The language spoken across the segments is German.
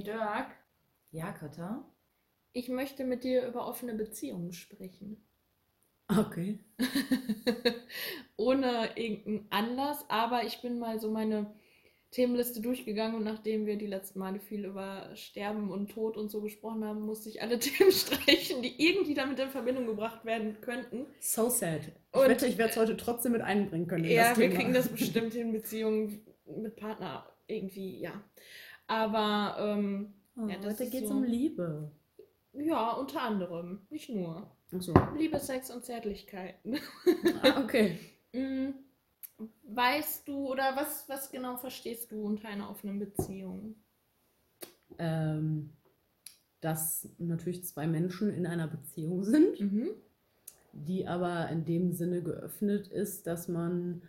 Hey Dirk, Ja, Katha? ich möchte mit dir über offene Beziehungen sprechen. Okay. Ohne irgendeinen Anlass, aber ich bin mal so meine Themenliste durchgegangen und nachdem wir die letzten Male viel über Sterben und Tod und so gesprochen haben, musste ich alle Themen streichen, die irgendwie damit in Verbindung gebracht werden könnten. So sad. Ich Und- wette, ich werde es heute trotzdem mit einbringen können. Ja, wir kriegen das bestimmt in Beziehungen mit Partner irgendwie, ja. Aber ähm, Oh, Ja, das heute geht es so- um Liebe. ja, unter anderem, nicht nur. Achso. Liebe, Sex und Zärtlichkeiten. Ah, okay. Mm, Weißt du oder was, was genau verstehst du unter einer offenen Beziehung? Ähm, dass natürlich zwei Menschen in einer Beziehung sind, Mhm. die aber in dem Sinne geöffnet ist, dass man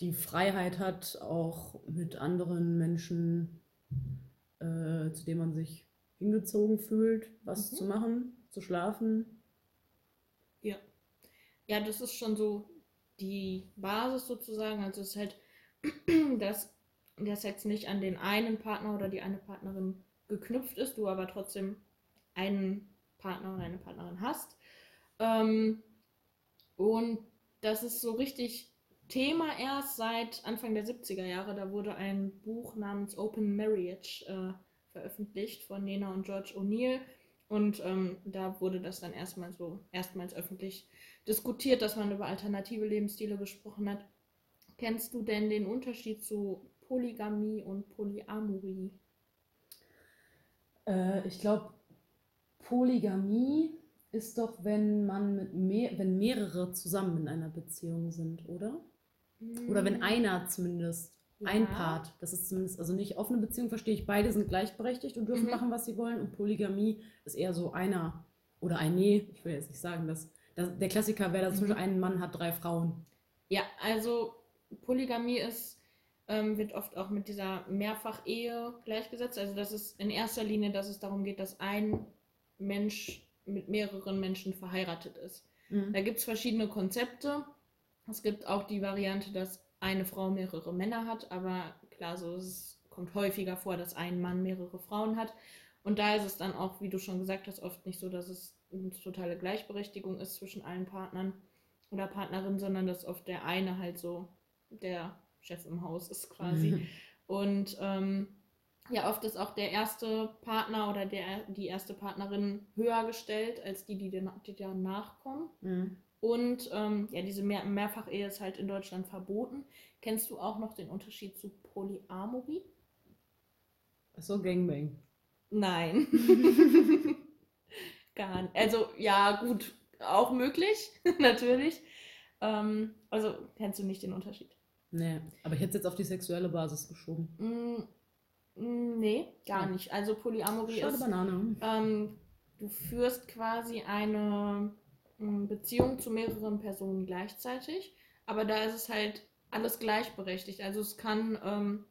die Freiheit hat, auch mit anderen Menschen, äh, zu denen man sich hingezogen fühlt, was Mhm. zu machen, zu schlafen. Ja. Ja, das ist schon so die Basis sozusagen. Also es ist halt, dass der Sex nicht an den einen Partner oder die eine Partnerin geknüpft ist, du aber trotzdem einen Partner oder eine Partnerin hast. Ähm, und das ist so richtig Thema erst seit Anfang der 70er Jahre. Da wurde ein Buch namens Open Marriage äh, veröffentlicht von Nena und George O'Neill. Und ähm, da wurde das dann erstmal so, erstmals öffentlich diskutiert, dass man über alternative Lebensstile gesprochen hat. Kennst du denn den Unterschied zu Polygamie und Polyamorie? Äh, ich glaube, Polygamie ist doch, wenn man mit mehr, wenn mehrere zusammen in einer Beziehung sind, oder? Oder wenn einer zumindest ein. Ja. Part, das ist zumindest, also nicht offene Beziehung, verstehe ich, beide sind gleichberechtigt und dürfen Mhm. machen, was sie wollen. Und Polygamie ist eher so einer oder ein Nee, ich will jetzt nicht sagen, dass, dass der Klassiker wäre, dass zum Mhm. Beispiel ein Mann hat drei Frauen. Ja, also Polygamie ist, ähm, wird oft auch mit dieser Mehrfachehe gleichgesetzt. Also das ist in erster Linie, dass es darum geht, dass ein Mensch mit mehreren Menschen verheiratet ist. Mhm. Da gibt es verschiedene Konzepte. Es gibt auch die Variante, dass eine Frau mehrere Männer hat, aber klar, so es kommt häufiger vor, dass ein Mann mehrere Frauen hat. Und da ist es dann auch, wie du schon gesagt hast, oft nicht so, dass es eine totale Gleichberechtigung ist zwischen allen Partnern oder Partnerinnen, sondern dass oft der eine halt so der Chef im Haus ist quasi. Und ähm, ja, oft ist auch der erste Partner oder der, die erste Partnerin höher gestellt als die, die, dan- die danach kommen. Mhm. Und ähm, ja, diese Mehr Mehrfachehe ist halt in Deutschland verboten. Kennst du auch noch den Unterschied zu Polyamorie? So Gangbang. Nein. Gar nicht. Also ja, gut, auch möglich, natürlich. Ähm, also kennst du nicht den Unterschied? Nee, aber ich hätte es jetzt auf die sexuelle Basis geschoben. Mm, mm, nee, gar nicht. Also Polyamorie Schade ist, Banane. ähm, du führst quasi eine Beziehung zu mehreren Personen gleichzeitig, aber da ist es halt alles gleichberechtigt. Also es kann, ähm,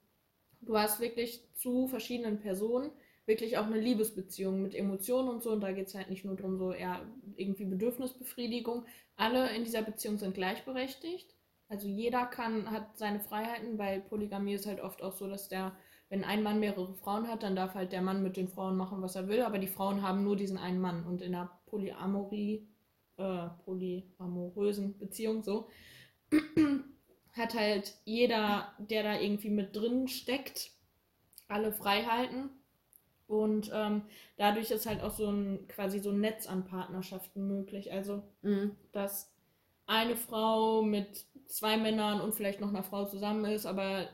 du hast wirklich zu verschiedenen Personen wirklich auch eine Liebesbeziehung mit Emotionen und so und da geht es halt nicht nur darum, so eher irgendwie Bedürfnisbefriedigung. Alle in dieser Beziehung sind gleichberechtigt. Also jeder kann, hat seine Freiheiten, weil Polygamie ist halt oft auch so, dass der, wenn ein Mann mehrere Frauen hat, dann darf halt der Mann mit den Frauen machen, was er will, aber die Frauen haben nur diesen einen Mann. Und in einer Polyamorie, äh, polyamorösen Beziehung so, hat halt jeder, der da irgendwie mit drin steckt, alle Freiheiten. Und ähm, dadurch ist halt auch so ein quasi so ein Netz an Partnerschaften möglich. Also Mhm. dass eine Frau mit zwei Männern und vielleicht noch einer Frau zusammen ist, aber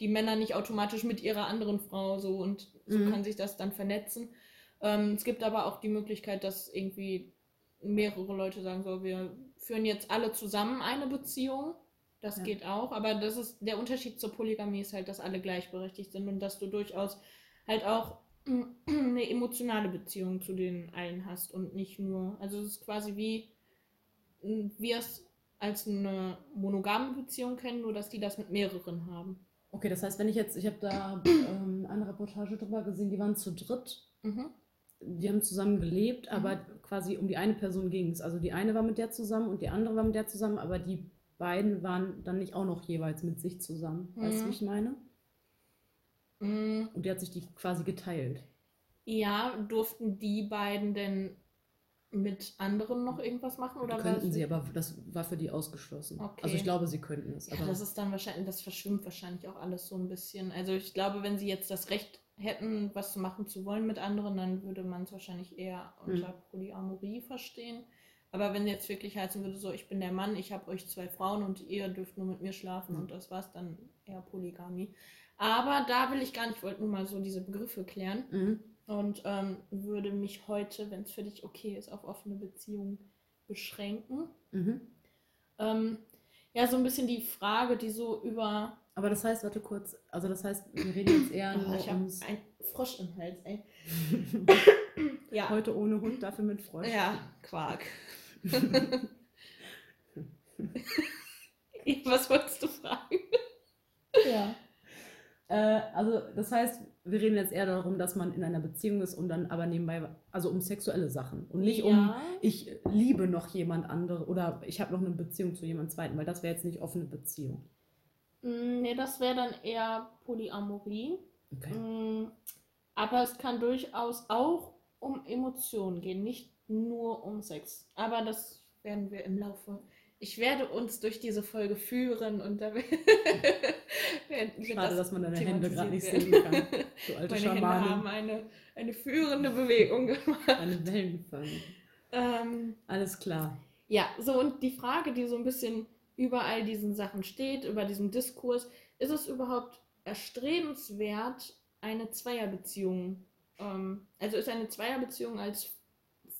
die Männer nicht automatisch mit ihrer anderen Frau so und so Mhm. kann sich das dann vernetzen. Ähm, es gibt aber auch die Möglichkeit, dass irgendwie mehrere Leute sagen, so, wir führen jetzt alle zusammen eine Beziehung. Das Ja. geht auch, aber das ist der Unterschied zur Polygamie ist halt, dass alle gleichberechtigt sind und dass du durchaus halt auch eine emotionale Beziehung zu den allen hast und nicht nur, also es ist quasi wie wir es als eine monogame Beziehung kennen, nur dass die das mit mehreren haben. Okay, das heißt, wenn ich jetzt, ich habe da ähm, eine Reportage drüber gesehen, die waren zu dritt, Mhm. Die haben zusammen gelebt, aber quasi um die eine Person ging es. Also die eine war mit der zusammen und die andere war mit der zusammen, aber die beiden waren dann nicht auch noch jeweils mit sich zusammen. Weißt du, Mhm. wie ich meine? Mm, Und die hat sich die quasi geteilt. Ja, durften die beiden denn mit anderen noch irgendwas machen? Oder könnten sie, aber das war für die ausgeschlossen. Okay. Also ich glaube, sie könnten es. Ja, das ist dann wahrscheinlich, das verschwimmt wahrscheinlich auch alles so ein bisschen. Also ich glaube, wenn sie jetzt das Recht hätten, was machen zu wollen mit anderen, dann würde man es wahrscheinlich eher unter Hm. Polyamorie verstehen. Aber wenn jetzt wirklich heißen würde, so ich bin der Mann, ich habe euch zwei Frauen und ihr dürft nur mit mir schlafen Hm. und das war's, dann eher Polygamie. Aber da will ich gar nicht, ich wollte nur mal so diese Begriffe klären Mhm. und ähm, würde mich heute, wenn es für dich okay ist, auf offene Beziehungen beschränken. Mhm. Ähm, ja, so ein bisschen die Frage, die so über. Aber das heißt, warte kurz, also das heißt, wir reden jetzt eher Oh, nur ich habe ums einen Frosch im Hals, ey. Ja. heute ohne Hund, dafür mit Frosch. Ja, Quark. Was wolltest du fragen? Ja. Äh, also das heißt, wir reden jetzt eher darum, dass man in einer Beziehung ist und dann aber nebenbei, also um sexuelle Sachen und nicht um, Ja. ich liebe noch jemand andere oder ich habe noch eine Beziehung zu jemand zweiten, weil das wäre jetzt nicht offene Beziehung. Mm, Nee, das wäre dann eher Polyamorie. Okay. Mm, Aber es kann durchaus auch um Emotionen gehen, nicht nur um Sex. Aber das werden wir im Laufe. Ich werde uns durch diese Folge führen und da werden wir Schade, dass man deine Hände gerade nicht sehen kann. Du alte Meine Hände haben Schamane. eine, eine führende Bewegung gemacht. Eine Wellenfang. Ähm, Alles klar. ja, so und die Frage, die so ein bisschen über all diesen Sachen steht, über diesem Diskurs, ist es überhaupt erstrebenswert, eine Zweierbeziehung, ähm, also ist eine Zweierbeziehung als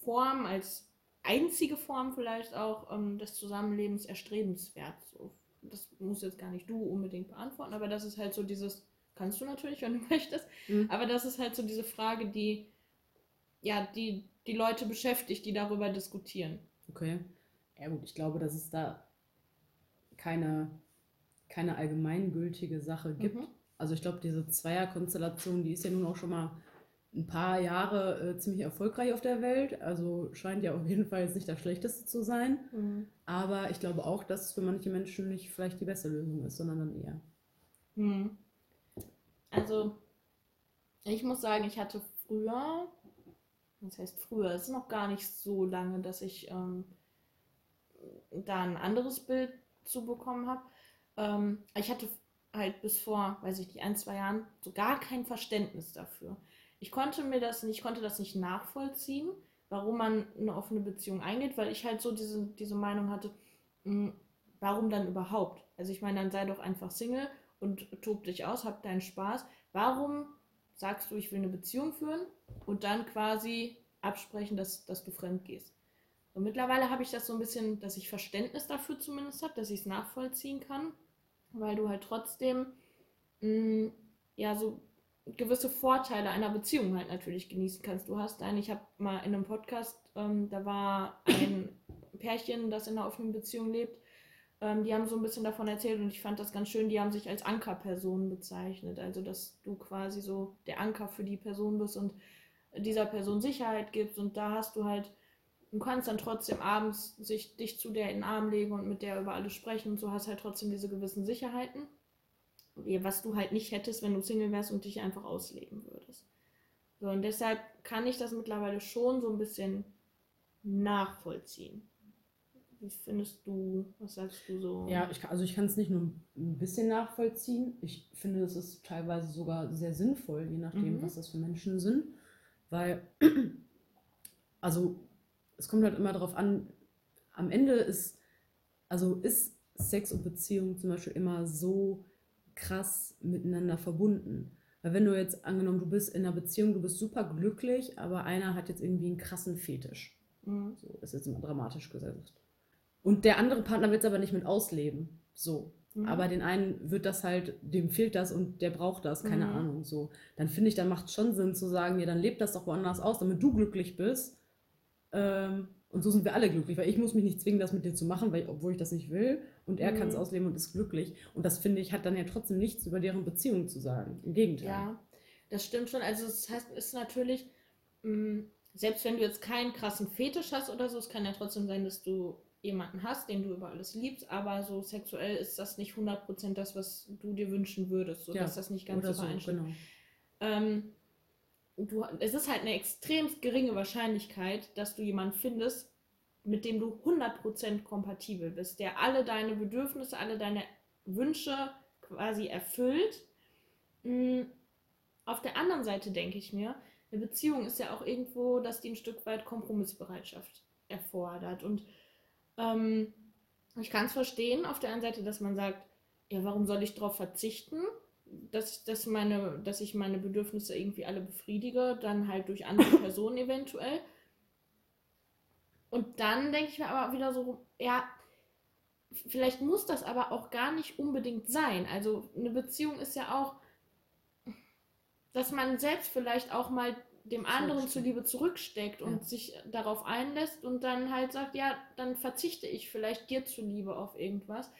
Form, als einzige Form vielleicht auch ähm, des Zusammenlebens erstrebenswert? So, das muss jetzt gar nicht du unbedingt beantworten, aber das ist halt so dieses, kannst du natürlich, wenn du möchtest, Mhm. aber das ist halt so diese Frage, die ja, die die Leute beschäftigt, die darüber diskutieren. Okay. Ja gut, ich glaube, dass es da keine, keine allgemeingültige Sache gibt. Mhm. Also ich glaube, diese Zweierkonstellation, die ist ja nun auch schon mal ein paar Jahre äh, ziemlich erfolgreich auf der Welt. Also scheint ja auf jeden Fall jetzt nicht das Schlechteste zu sein. Mhm. Aber ich glaube auch, dass es für manche Menschen nicht vielleicht die beste Lösung ist, sondern dann eher. Hm. Also, ich muss sagen, ich hatte früher, das heißt früher, es ist noch gar nicht so lange, dass ich ähm, da ein anderes Bild zu bekommen habe. Ähm, ich hatte halt bis vor, weiß ich nicht, ein, zwei Jahren so gar kein Verständnis dafür. Ich konnte mir das nicht, ich konnte das nicht nachvollziehen, warum man eine offene Beziehung eingeht, weil ich halt so diese, diese Meinung hatte, mh, warum dann überhaupt? Also ich meine, dann sei doch einfach Single und tob dich aus, hab deinen Spaß. Warum sagst du, ich will eine Beziehung führen und dann quasi absprechen, dass, dass du fremd gehst? Und mittlerweile habe ich das so ein bisschen, dass ich Verständnis dafür zumindest habe, dass ich es nachvollziehen kann, weil du halt trotzdem mh, ja so gewisse Vorteile einer Beziehung halt natürlich genießen kannst. Du hast einen, ich habe mal in einem Podcast, ähm, da war ein Pärchen, das in einer offenen Beziehung lebt, ähm, die haben so ein bisschen davon erzählt und ich fand das ganz schön, die haben sich als Ankerperson bezeichnet. Also, dass du quasi so der Anker für die Person bist und dieser Person Sicherheit gibst und da hast du halt, du kannst dann trotzdem abends sich, dich zu der in den Arm legen und mit der über alles sprechen und so hast halt trotzdem diese gewissen Sicherheiten, was du halt nicht hättest, wenn du Single wärst und dich einfach ausleben würdest. So, und deshalb kann ich das mittlerweile schon so ein bisschen nachvollziehen. Wie findest du, was sagst du so? Ja, ich, kann- also ich kann es nicht nur ein bisschen nachvollziehen. Ich finde, es ist teilweise sogar sehr sinnvoll, je nachdem, Mhm. was das für Menschen sind. Weil, also es kommt halt immer darauf an, am Ende ist, also ist Sex und Beziehung zum Beispiel immer so krass miteinander verbunden. Weil wenn du jetzt angenommen, du bist in einer Beziehung, du bist super glücklich, aber einer hat jetzt irgendwie einen krassen Fetisch. Mhm. So ist jetzt immer dramatisch gesagt. Und der andere Partner will es aber nicht mit ausleben. So. Mhm. Aber den einen wird das halt, dem fehlt das und der braucht das, keine Mhm. Ahnung. So. Dann finde ich, dann macht es schon Sinn zu sagen, ja, dann lebt das doch woanders aus, damit du glücklich bist. Ähm, und so sind wir alle glücklich, weil ich muss mich nicht zwingen, das mit dir zu machen, weil, obwohl ich das nicht will. Und er Mhm. kann es ausleben und ist glücklich. Und das finde ich, hat dann ja trotzdem nichts über deren Beziehung zu sagen. Im Gegenteil. Ja, das stimmt schon. Also das heißt, es ist natürlich, mh, selbst wenn du jetzt keinen krassen Fetisch hast oder so, es kann ja trotzdem sein, dass du jemanden hast, den du über alles liebst, aber so sexuell ist das nicht 100% das, was du dir wünschen würdest, so Ja, dass das nicht ganz Oder so übereinstimmt. genau. Ähm, du, es ist halt eine extrem geringe Wahrscheinlichkeit, dass du jemanden findest, mit dem du 100% kompatibel bist, der alle deine Bedürfnisse, alle deine Wünsche quasi erfüllt. Mm, auf der anderen Seite denke ich mir, eine Beziehung ist ja auch irgendwo, dass die ein Stück weit Kompromissbereitschaft erfordert. Und ähm, ich kann es verstehen, auf der einen Seite, dass man sagt, ja, warum soll ich darauf verzichten, dass, dass, meine, dass ich meine Bedürfnisse irgendwie alle befriedige, dann halt durch andere Personen eventuell. Und dann denke ich mir aber wieder so, ja, vielleicht muss das aber auch gar nicht unbedingt sein. Also eine Beziehung ist ja auch, dass man selbst vielleicht auch mal dem anderen zuliebe zurücksteckt und ja. sich darauf einlässt und dann halt sagt, ja, dann verzichte ich vielleicht dir zuliebe auf irgendwas.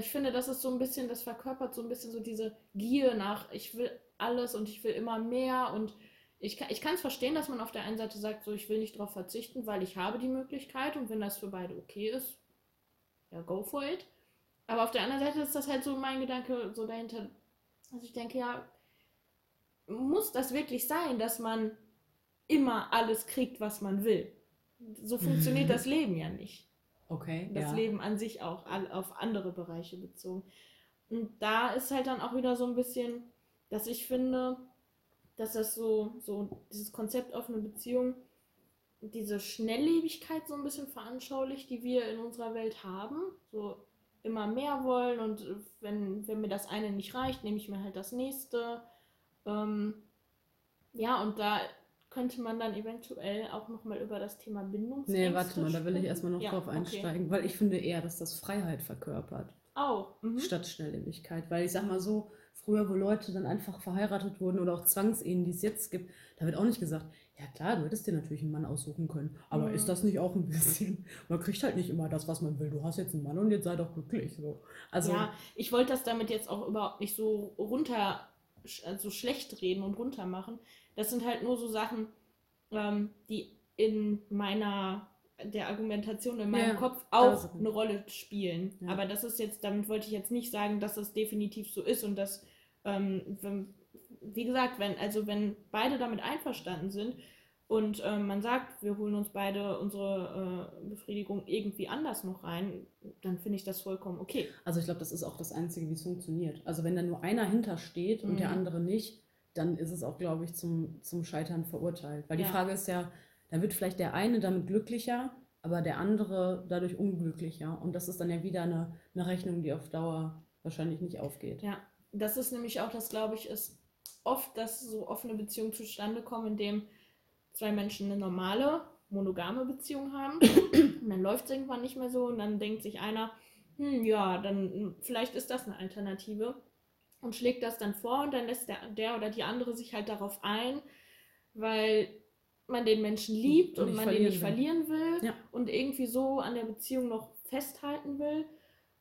Ich finde, das ist so ein bisschen, das verkörpert so ein bisschen so diese Gier nach, ich will alles und ich will immer mehr und ich kann es verstehen, dass man auf der einen Seite sagt, so ich will nicht darauf verzichten, weil ich habe die Möglichkeit und wenn das für beide okay ist, ja, go for it. Aber auf der anderen Seite ist das halt so mein Gedanke so dahinter, dass ich denke, ja, muss das wirklich sein, dass man immer alles kriegt, was man will. So funktioniert das Leben ja nicht. Okay. Das ja. Leben an sich auch auf andere Bereiche bezogen. Und da ist halt dann auch wieder so ein bisschen, dass ich finde, dass das so, so dieses Konzept offene Beziehung, diese Schnelllebigkeit so ein bisschen veranschaulicht, die wir in unserer Welt haben. So immer mehr wollen und wenn, wenn mir das eine nicht reicht, nehme ich mir halt das nächste. Ähm, ja, und da könnte man dann eventuell auch nochmal über das Thema Bindungsängste Nee, warte mal, da will ich erstmal noch ja, drauf einsteigen, okay. weil ich finde eher, dass das Freiheit verkörpert. Auch. Mhm. Statt Schnelllebigkeit. Weil ich sag mal so, früher, wo Leute dann einfach verheiratet wurden oder auch Zwangsehen, die es jetzt gibt, da wird auch nicht gesagt, ja klar, du hättest dir natürlich einen Mann aussuchen können. Aber mhm. ist das nicht auch ein bisschen? Man kriegt halt nicht immer das, was man will. Du hast jetzt einen Mann und jetzt sei doch glücklich. So. Also, ja, ich wollte das damit jetzt auch überhaupt nicht so runter, also schlecht reden und runter machen. Das sind halt nur so Sachen, ähm, die in meiner der Argumentation in meinem ja, Kopf auch eine Rolle spielen. Ja. Aber das ist jetzt, damit wollte ich jetzt nicht sagen, dass es definitiv so ist und dass, ähm, wenn, wie gesagt, wenn, also wenn beide damit einverstanden sind und ähm, man sagt, wir holen uns beide unsere äh, Befriedigung irgendwie anders noch rein, dann finde ich das vollkommen okay. Also ich glaube, das ist auch das Einzige, wie es funktioniert. Also wenn da nur einer hintersteht und mhm. der andere nicht, dann ist es auch, glaube ich, zum, zum Scheitern verurteilt. Weil ja. die Frage ist ja, dann wird vielleicht der eine damit glücklicher, aber der andere dadurch unglücklicher. Und das ist dann ja wieder eine, eine Rechnung, die auf Dauer wahrscheinlich nicht aufgeht. Ja, das ist nämlich auch das, glaube ich, ist oft, dass so offene Beziehungen zustande kommen, indem zwei Menschen eine normale, monogame Beziehung haben. und dann läuft es irgendwann nicht mehr so und dann denkt sich einer, hm, ja, dann vielleicht ist das eine Alternative und schlägt das dann vor und dann lässt der, der oder die andere sich halt darauf ein, weil man den Menschen liebt und, und man den nicht will. verlieren will ja. und irgendwie so an der Beziehung noch festhalten will.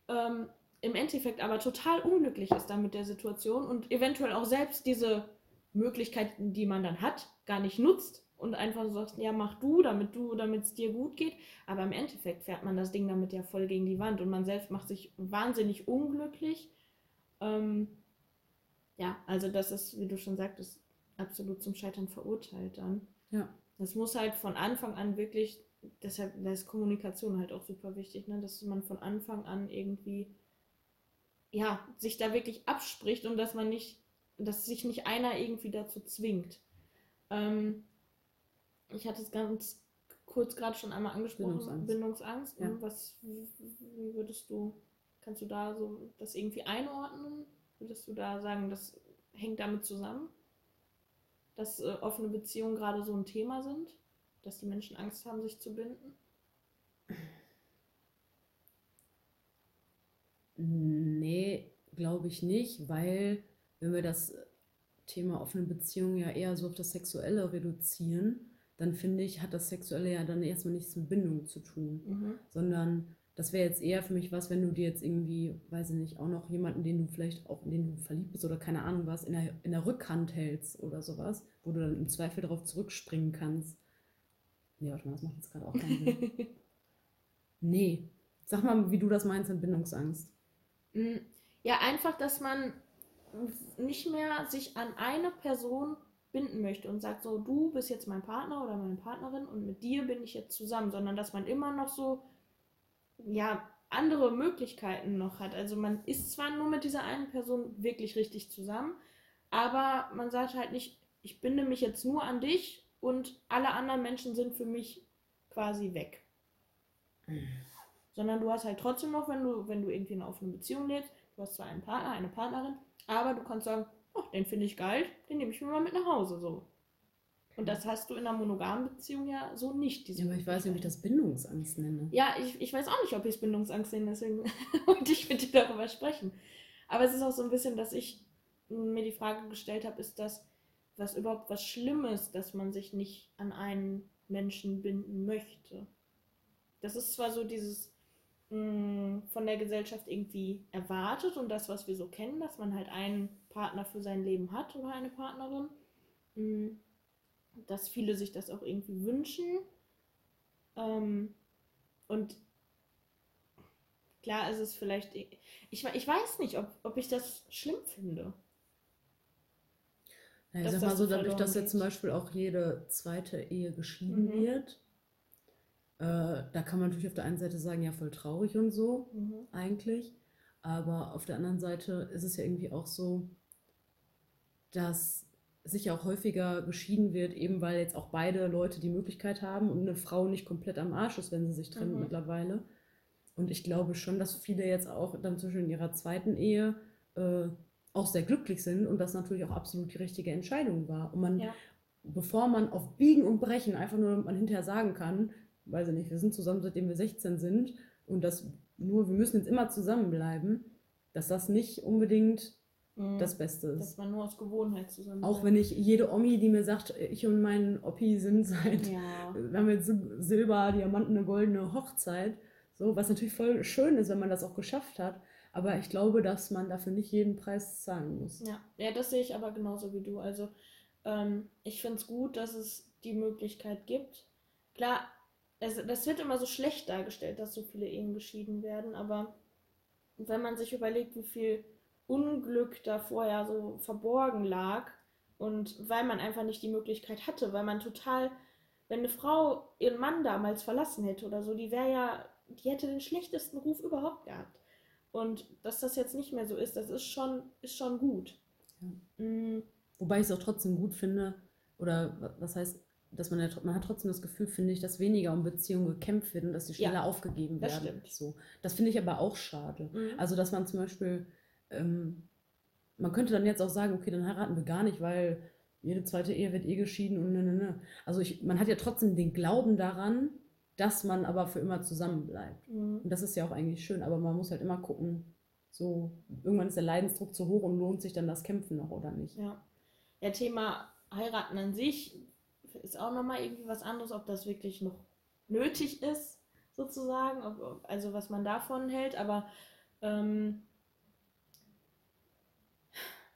Ähm, Im Endeffekt aber total unglücklich ist dann mit der Situation und eventuell auch selbst diese Möglichkeiten, die man dann hat, gar nicht nutzt und einfach so sagt, ja, mach du, damit du, damit es dir gut geht. Aber im Endeffekt fährt man das Ding damit ja voll gegen die Wand und man selbst macht sich wahnsinnig unglücklich. Ähm, ja, also das ist, wie du schon sagtest, absolut zum Scheitern verurteilt dann. Ja. Das muss halt von Anfang an wirklich, deshalb ist Kommunikation halt auch super wichtig, ne? dass man von Anfang an irgendwie, ja, sich da wirklich abspricht und dass man nicht, dass sich nicht einer irgendwie dazu zwingt. Ähm, ich hatte es ganz kurz gerade schon einmal angesprochen, Bindungsangst. Bindungsangst ne? ja. Was, wie würdest du, kannst du da so das irgendwie einordnen? Würdest du da sagen, das hängt damit zusammen, dass äh, offene Beziehungen gerade so ein Thema sind? Dass die Menschen Angst haben, sich zu binden? Nee, glaube ich nicht, weil wenn wir das Thema offene Beziehungen ja eher so auf das Sexuelle reduzieren, dann finde ich, hat das Sexuelle ja dann erstmal nichts mit Bindung zu tun, mhm. sondern das wäre jetzt eher für mich was, wenn du dir jetzt irgendwie, weiß ich nicht, auch noch jemanden, den du vielleicht auch, in den du verliebt bist oder keine Ahnung was, in der, in der Rückhand hältst oder sowas, wo du dann im Zweifel darauf zurückspringen kannst. Nee, warte mal, das macht jetzt gerade auch keinen Sinn. nee. Sag mal, wie du das meinst mit Bindungsangst. Mm, ja, einfach, dass man nicht mehr sich an eine Person binden möchte und sagt so, du bist jetzt mein Partner oder meine Partnerin und mit dir bin ich jetzt zusammen, sondern dass man immer noch so, ja, andere Möglichkeiten noch hat. Also man ist zwar nur mit dieser einen Person wirklich richtig zusammen, aber man sagt halt nicht, ich binde mich jetzt nur an dich und alle anderen Menschen sind für mich quasi weg. Sondern du hast halt trotzdem noch, wenn du, wenn du irgendwie in einer offenen Beziehung lebst, du hast zwar einen Partner, eine Partnerin, aber du kannst sagen, oh, den finde ich geil, den nehme ich mir mal mit nach Hause so. Und das hast du in einer monogamen Beziehung ja so nicht. ja, aber ich weiß nicht, ob ich das Bindungsangst nenne. Ja, ich, ich weiß auch nicht, ob ich es Bindungsangst nenne, deswegen wollte ich mit dir darüber sprechen. Aber es ist auch so ein bisschen, dass ich mir die Frage gestellt habe, ist das was überhaupt was Schlimmes, dass man sich nicht an einen Menschen binden möchte? Das ist zwar so dieses mh, mm, von der Gesellschaft irgendwie erwartet und das, was wir so kennen, dass man halt einen Partner für sein Leben hat oder eine Partnerin. Mh, mm, dass viele sich das auch irgendwie wünschen. Ähm, und klar ist es vielleicht, ich, ich weiß nicht, ob, ob ich das schlimm finde. Ja, ich sag mal so, dadurch, dass jetzt zum Beispiel auch jede zweite Ehe geschieden mhm. wird, äh, da kann man natürlich auf der einen Seite sagen, ja, voll traurig und so, mhm. eigentlich. Aber auf der anderen Seite ist es ja irgendwie auch so, dass sicher auch häufiger geschieden wird, eben weil jetzt auch beide Leute die Möglichkeit haben und eine Frau nicht komplett am Arsch ist, wenn sie sich trennt mhm. mittlerweile. Und ich glaube schon, dass viele jetzt auch dann zwischen ihrer zweiten Ehe äh, auch sehr glücklich sind und das natürlich auch absolut die richtige Entscheidung war. Und man, ja. bevor man auf Biegen und Brechen einfach nur man hinterher sagen kann, weiß ich nicht, wir sind zusammen, seitdem wir 16 sind und das nur, wir müssen jetzt immer zusammenbleiben, dass das nicht unbedingt Mhm. das Beste ist. Dass man nur aus Gewohnheit zusammen Auch wenn ich jede Omi, die mir sagt, ich und mein Oppi sind seit, ja. wir haben jetzt Silber, Diamanten, eine goldene Hochzeit, so, was natürlich voll schön ist, wenn man das auch geschafft hat. Aber ich glaube, dass man dafür nicht jeden Preis zahlen muss. Ja, ja das sehe ich aber genauso wie du. Also ähm, ich finde es gut, dass es die Möglichkeit gibt. Klar, es, das wird immer so schlecht dargestellt, dass so viele Ehen geschieden werden, aber wenn man sich überlegt, wie viel Unglück da vorher so verborgen lag und weil man einfach nicht die Möglichkeit hatte, weil man total, wenn eine Frau ihren Mann damals verlassen hätte oder so, die wäre ja, die hätte den schlechtesten Ruf überhaupt gehabt. Und dass das jetzt nicht mehr so ist, das ist schon, ist schon gut. Ja. Mhm. Wobei ich es auch trotzdem gut finde, oder was heißt, dass man ja, man hat trotzdem das Gefühl, finde ich, dass weniger um Beziehungen gekämpft wird und dass sie schneller ja, aufgegeben werden. Das. So. Das finde ich aber auch schade. Mhm. Also, dass man zum Beispiel ähm, man könnte dann jetzt auch sagen, okay, dann heiraten wir gar nicht, weil jede zweite Ehe wird eh geschieden und ne, ne, ne. Also ich, man hat ja trotzdem den Glauben daran, dass man aber für immer zusammen bleibt. Mhm. Und das ist ja auch eigentlich schön, aber man muss halt immer gucken, so irgendwann ist der Leidensdruck zu hoch und lohnt sich dann das Kämpfen noch oder nicht. Ja. Ja, Thema heiraten an sich ist auch nochmal irgendwie was anderes, ob das wirklich noch nötig ist, sozusagen, ob, also was man davon hält, aber ähm,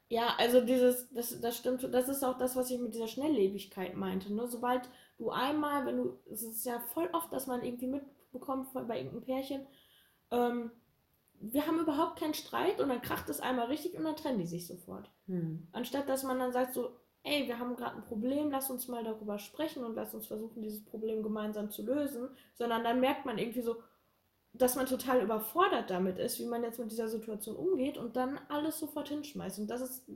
ja, also dieses, das, das stimmt, das ist auch das, was ich mit dieser Schnelllebigkeit meinte. Ne? Sobald du einmal, wenn du, es ist ja voll oft, dass man irgendwie mitbekommt bei irgendeinem Pärchen, ähm, wir haben überhaupt keinen Streit und dann kracht es einmal richtig und dann trennen die sich sofort. Hm. Anstatt dass man dann sagt so, ey, wir haben gerade ein Problem, lass uns mal darüber sprechen und lass uns versuchen, dieses Problem gemeinsam zu lösen, sondern dann merkt man irgendwie so, dass man total überfordert damit ist, wie man jetzt mit dieser Situation umgeht und dann alles sofort hinschmeißt. Und das ist,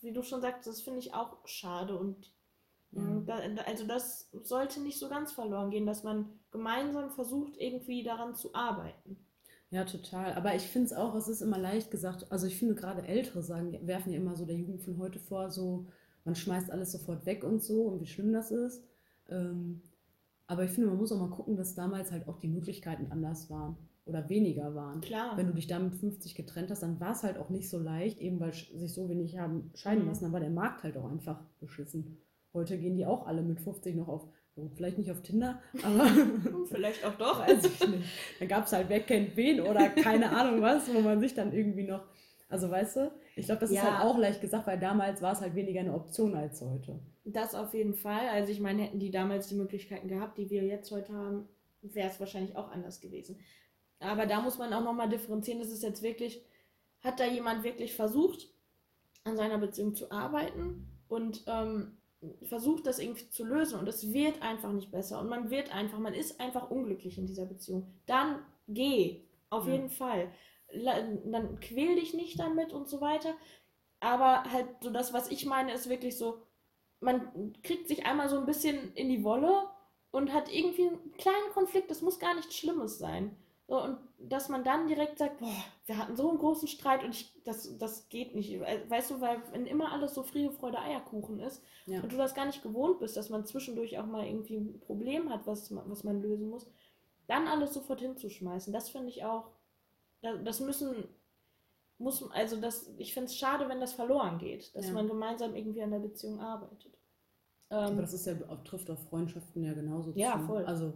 wie du schon sagst, das finde ich auch schade. Und mhm. da, also das sollte nicht so ganz verloren gehen, dass man gemeinsam versucht, irgendwie daran zu arbeiten. Ja, total. Aber ich finde es auch, es ist immer leicht gesagt, also ich finde gerade Ältere sagen, werfen ja immer so der Jugend von heute vor, so man schmeißt alles sofort weg und so und wie schlimm das ist. Ähm, aber ich finde, man muss auch mal gucken, dass damals halt auch die Möglichkeiten anders waren oder weniger waren. Klar. Wenn du dich damit 50 getrennt hast, dann war es halt auch nicht so leicht, eben weil sich so wenig haben scheiden mhm. lassen. Dann war der Markt halt auch einfach beschissen. Heute gehen die auch alle mit 50 noch auf, vielleicht nicht auf Tinder, aber. vielleicht auch doch. Weiß ich nicht. Dann gab es halt wer kennt wen oder keine Ahnung was, wo man sich dann irgendwie noch. Also weißt du, ich glaube, das ja. ist halt auch leicht gesagt, weil damals war es halt weniger eine Option als heute. Das auf jeden Fall. Also ich meine, hätten die damals die Möglichkeiten gehabt, die wir jetzt heute haben, wäre es wahrscheinlich auch anders gewesen. Aber da muss man auch nochmal differenzieren. Das ist jetzt wirklich, hat da jemand wirklich versucht, an seiner Beziehung zu arbeiten und ähm, versucht das irgendwie zu lösen und es wird einfach nicht besser und man wird einfach, man ist einfach unglücklich in dieser Beziehung, dann geh, auf ja. jeden Fall. Dann quäl dich nicht damit und so weiter. Aber halt so das, was ich meine, ist wirklich so, man kriegt sich einmal so ein bisschen in die Wolle und hat irgendwie einen kleinen Konflikt, das muss gar nichts Schlimmes sein. So, und dass man dann direkt sagt, boah, wir hatten so einen großen Streit und ich, das, das geht nicht. Weißt du, weil wenn immer alles so Friede, Freude, Eierkuchen ist ja. und du das gar nicht gewohnt bist, dass man zwischendurch auch mal irgendwie ein Problem hat, was, was man lösen muss, dann alles sofort hinzuschmeißen, das finde ich auch, das müssen, muss, also das, ich finde es schade, wenn das verloren geht, dass ja. man gemeinsam irgendwie an der Beziehung arbeitet. Aber ähm, das ist ja, trifft auf Freundschaften ja genauso zu. Ja, voll. Also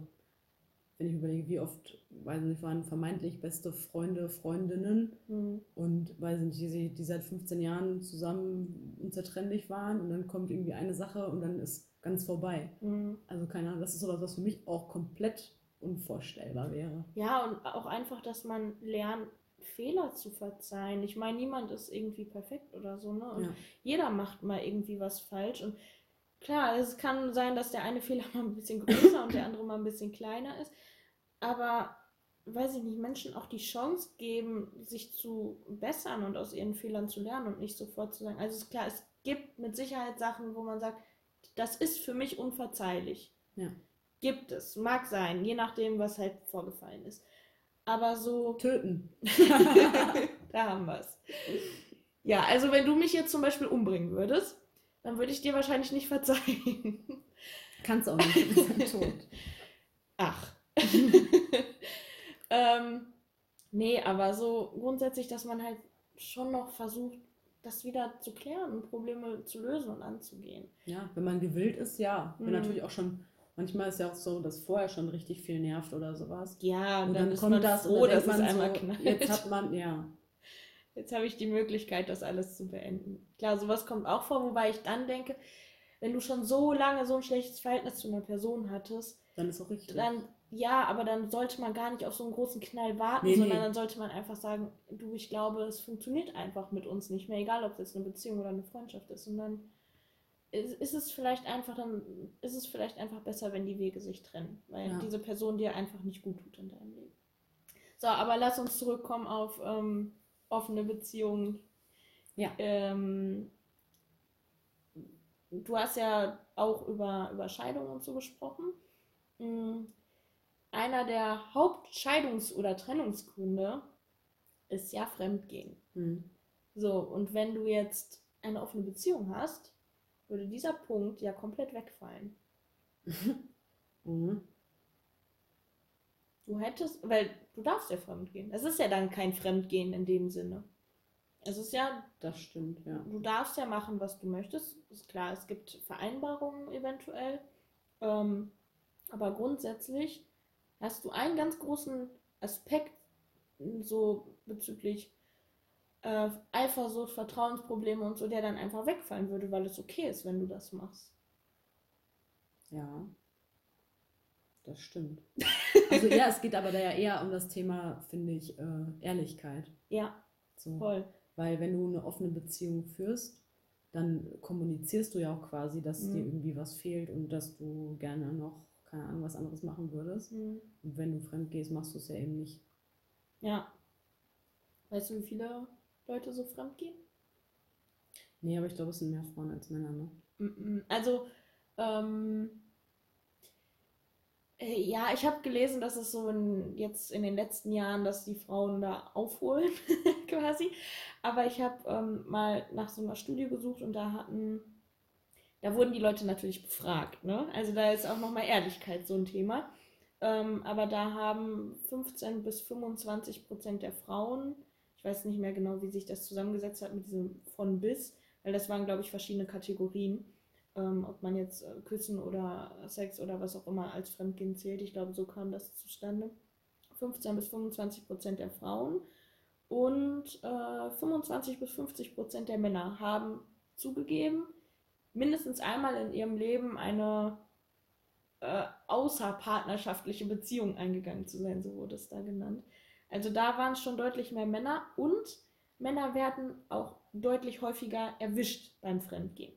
wenn ich überlege, wie oft, weiß nicht, waren vermeintlich beste Freunde, Freundinnen mhm. und weiß nicht, die, die seit 15 Jahren zusammen unzertrennlich waren und dann kommt irgendwie eine Sache und dann ist ganz vorbei. Mhm. Also keine Ahnung, das ist sowas, was für mich auch komplett unvorstellbar wäre. Ja, und auch einfach, dass man lernt, Fehler zu verzeihen. Ich meine, niemand ist irgendwie perfekt oder so, ne? Und ja. jeder macht mal irgendwie was falsch und klar, es kann sein, dass der eine Fehler mal ein bisschen größer und der andere mal ein bisschen kleiner ist aber weiß ich nicht, Menschen auch die Chance geben, sich zu bessern und aus ihren Fehlern zu lernen und nicht sofort zu sagen. Also ist klar, es gibt mit Sicherheit Sachen, wo man sagt, das ist für mich unverzeihlich. Ja. Gibt es, mag sein, je nachdem, was halt vorgefallen ist. Aber so. Töten. da haben wir es. Ja, also wenn du mich jetzt zum Beispiel umbringen würdest, dann würde ich dir wahrscheinlich nicht verzeihen. Kannst auch nicht, du bist tot. Ach. ähm, nee, aber so grundsätzlich, dass man halt schon noch versucht, das wieder zu klären und Probleme zu lösen und anzugehen. Ja, wenn man gewillt ist, ja. Wenn mhm. natürlich auch schon, manchmal ist ja auch so, dass vorher schon richtig viel nervt oder sowas. Ja, und dann, dann kommt das froh, dass man einmal so, knallt. Jetzt hat man, ja. Jetzt habe ich die Möglichkeit, das alles zu beenden. Klar, sowas kommt auch vor, wobei ich dann denke, wenn du schon so lange so ein schlechtes Verhältnis zu einer Person hattest, dann ist auch richtig. Dann ja, aber dann sollte man gar nicht auf so einen großen Knall warten, nee, sondern nee. dann sollte man einfach sagen, du, ich glaube, es funktioniert einfach mit uns nicht mehr, egal ob es jetzt eine Beziehung oder eine Freundschaft ist. Und dann ist es vielleicht einfach, dann ist es vielleicht einfach besser, wenn die Wege sich trennen, weil ja. diese Person dir einfach nicht gut tut in deinem Leben. So, aber lass uns zurückkommen auf ähm, offene Beziehungen. Ja. Ähm, du hast ja auch über, über Scheidungen und so gesprochen. Mhm einer der Hauptscheidungs- oder Trennungsgründe ist ja Fremdgehen. Mhm. So, und wenn du jetzt eine offene Beziehung hast, würde dieser Punkt ja komplett wegfallen. mhm. Du hättest, weil du darfst ja fremdgehen. Es ist ja dann kein Fremdgehen in dem Sinne. Es ist ja. Das stimmt, ja. Du darfst ja machen, was du möchtest. Ist klar, es gibt Vereinbarungen eventuell. Ähm, aber grundsätzlich hast du einen ganz großen Aspekt so bezüglich äh, Eifersucht, Vertrauensprobleme und so, der dann einfach wegfallen würde, weil es okay ist, wenn du das machst. Ja, das stimmt. Also ja, es geht aber da ja eher um das Thema, finde ich, äh, Ehrlichkeit. Ja, so. voll. Weil wenn du eine offene Beziehung führst, dann kommunizierst du ja auch quasi, dass mhm. dir irgendwie was fehlt und dass du gerne noch keine Ahnung, was anderes machen würdest. Mhm. Und wenn du fremd gehst, machst du es ja eben nicht. Ja. Weißt du, wie viele Leute so fremd gehen? Nee, aber ich glaube, es sind mehr Frauen als Männer, ne? Also, ähm, äh, ja, ich habe gelesen, dass es so in, jetzt in den letzten Jahren, dass die Frauen da aufholen, quasi. Aber ich habe ähm, mal nach so einer Studie gesucht und da hatten da wurden die Leute natürlich befragt. Ne? Also da ist auch nochmal Ehrlichkeit so ein Thema. Ähm, aber da haben 15 bis 25 Prozent der Frauen, ich weiß nicht mehr genau, wie sich das zusammengesetzt hat mit diesem von bis, weil das waren, glaube ich, verschiedene Kategorien. Ähm, ob man jetzt äh, Küssen oder Sex oder was auch immer als Fremdgehen zählt. Ich glaube, so kam das zustande. 15 bis 25 Prozent der Frauen und äh, 25 bis 50 Prozent der Männer haben zugegeben, mindestens einmal in ihrem Leben eine äh, außerpartnerschaftliche Beziehung eingegangen zu sein, so wurde es da genannt. Also da waren es schon deutlich mehr Männer und Männer werden auch deutlich häufiger erwischt beim Fremdgehen.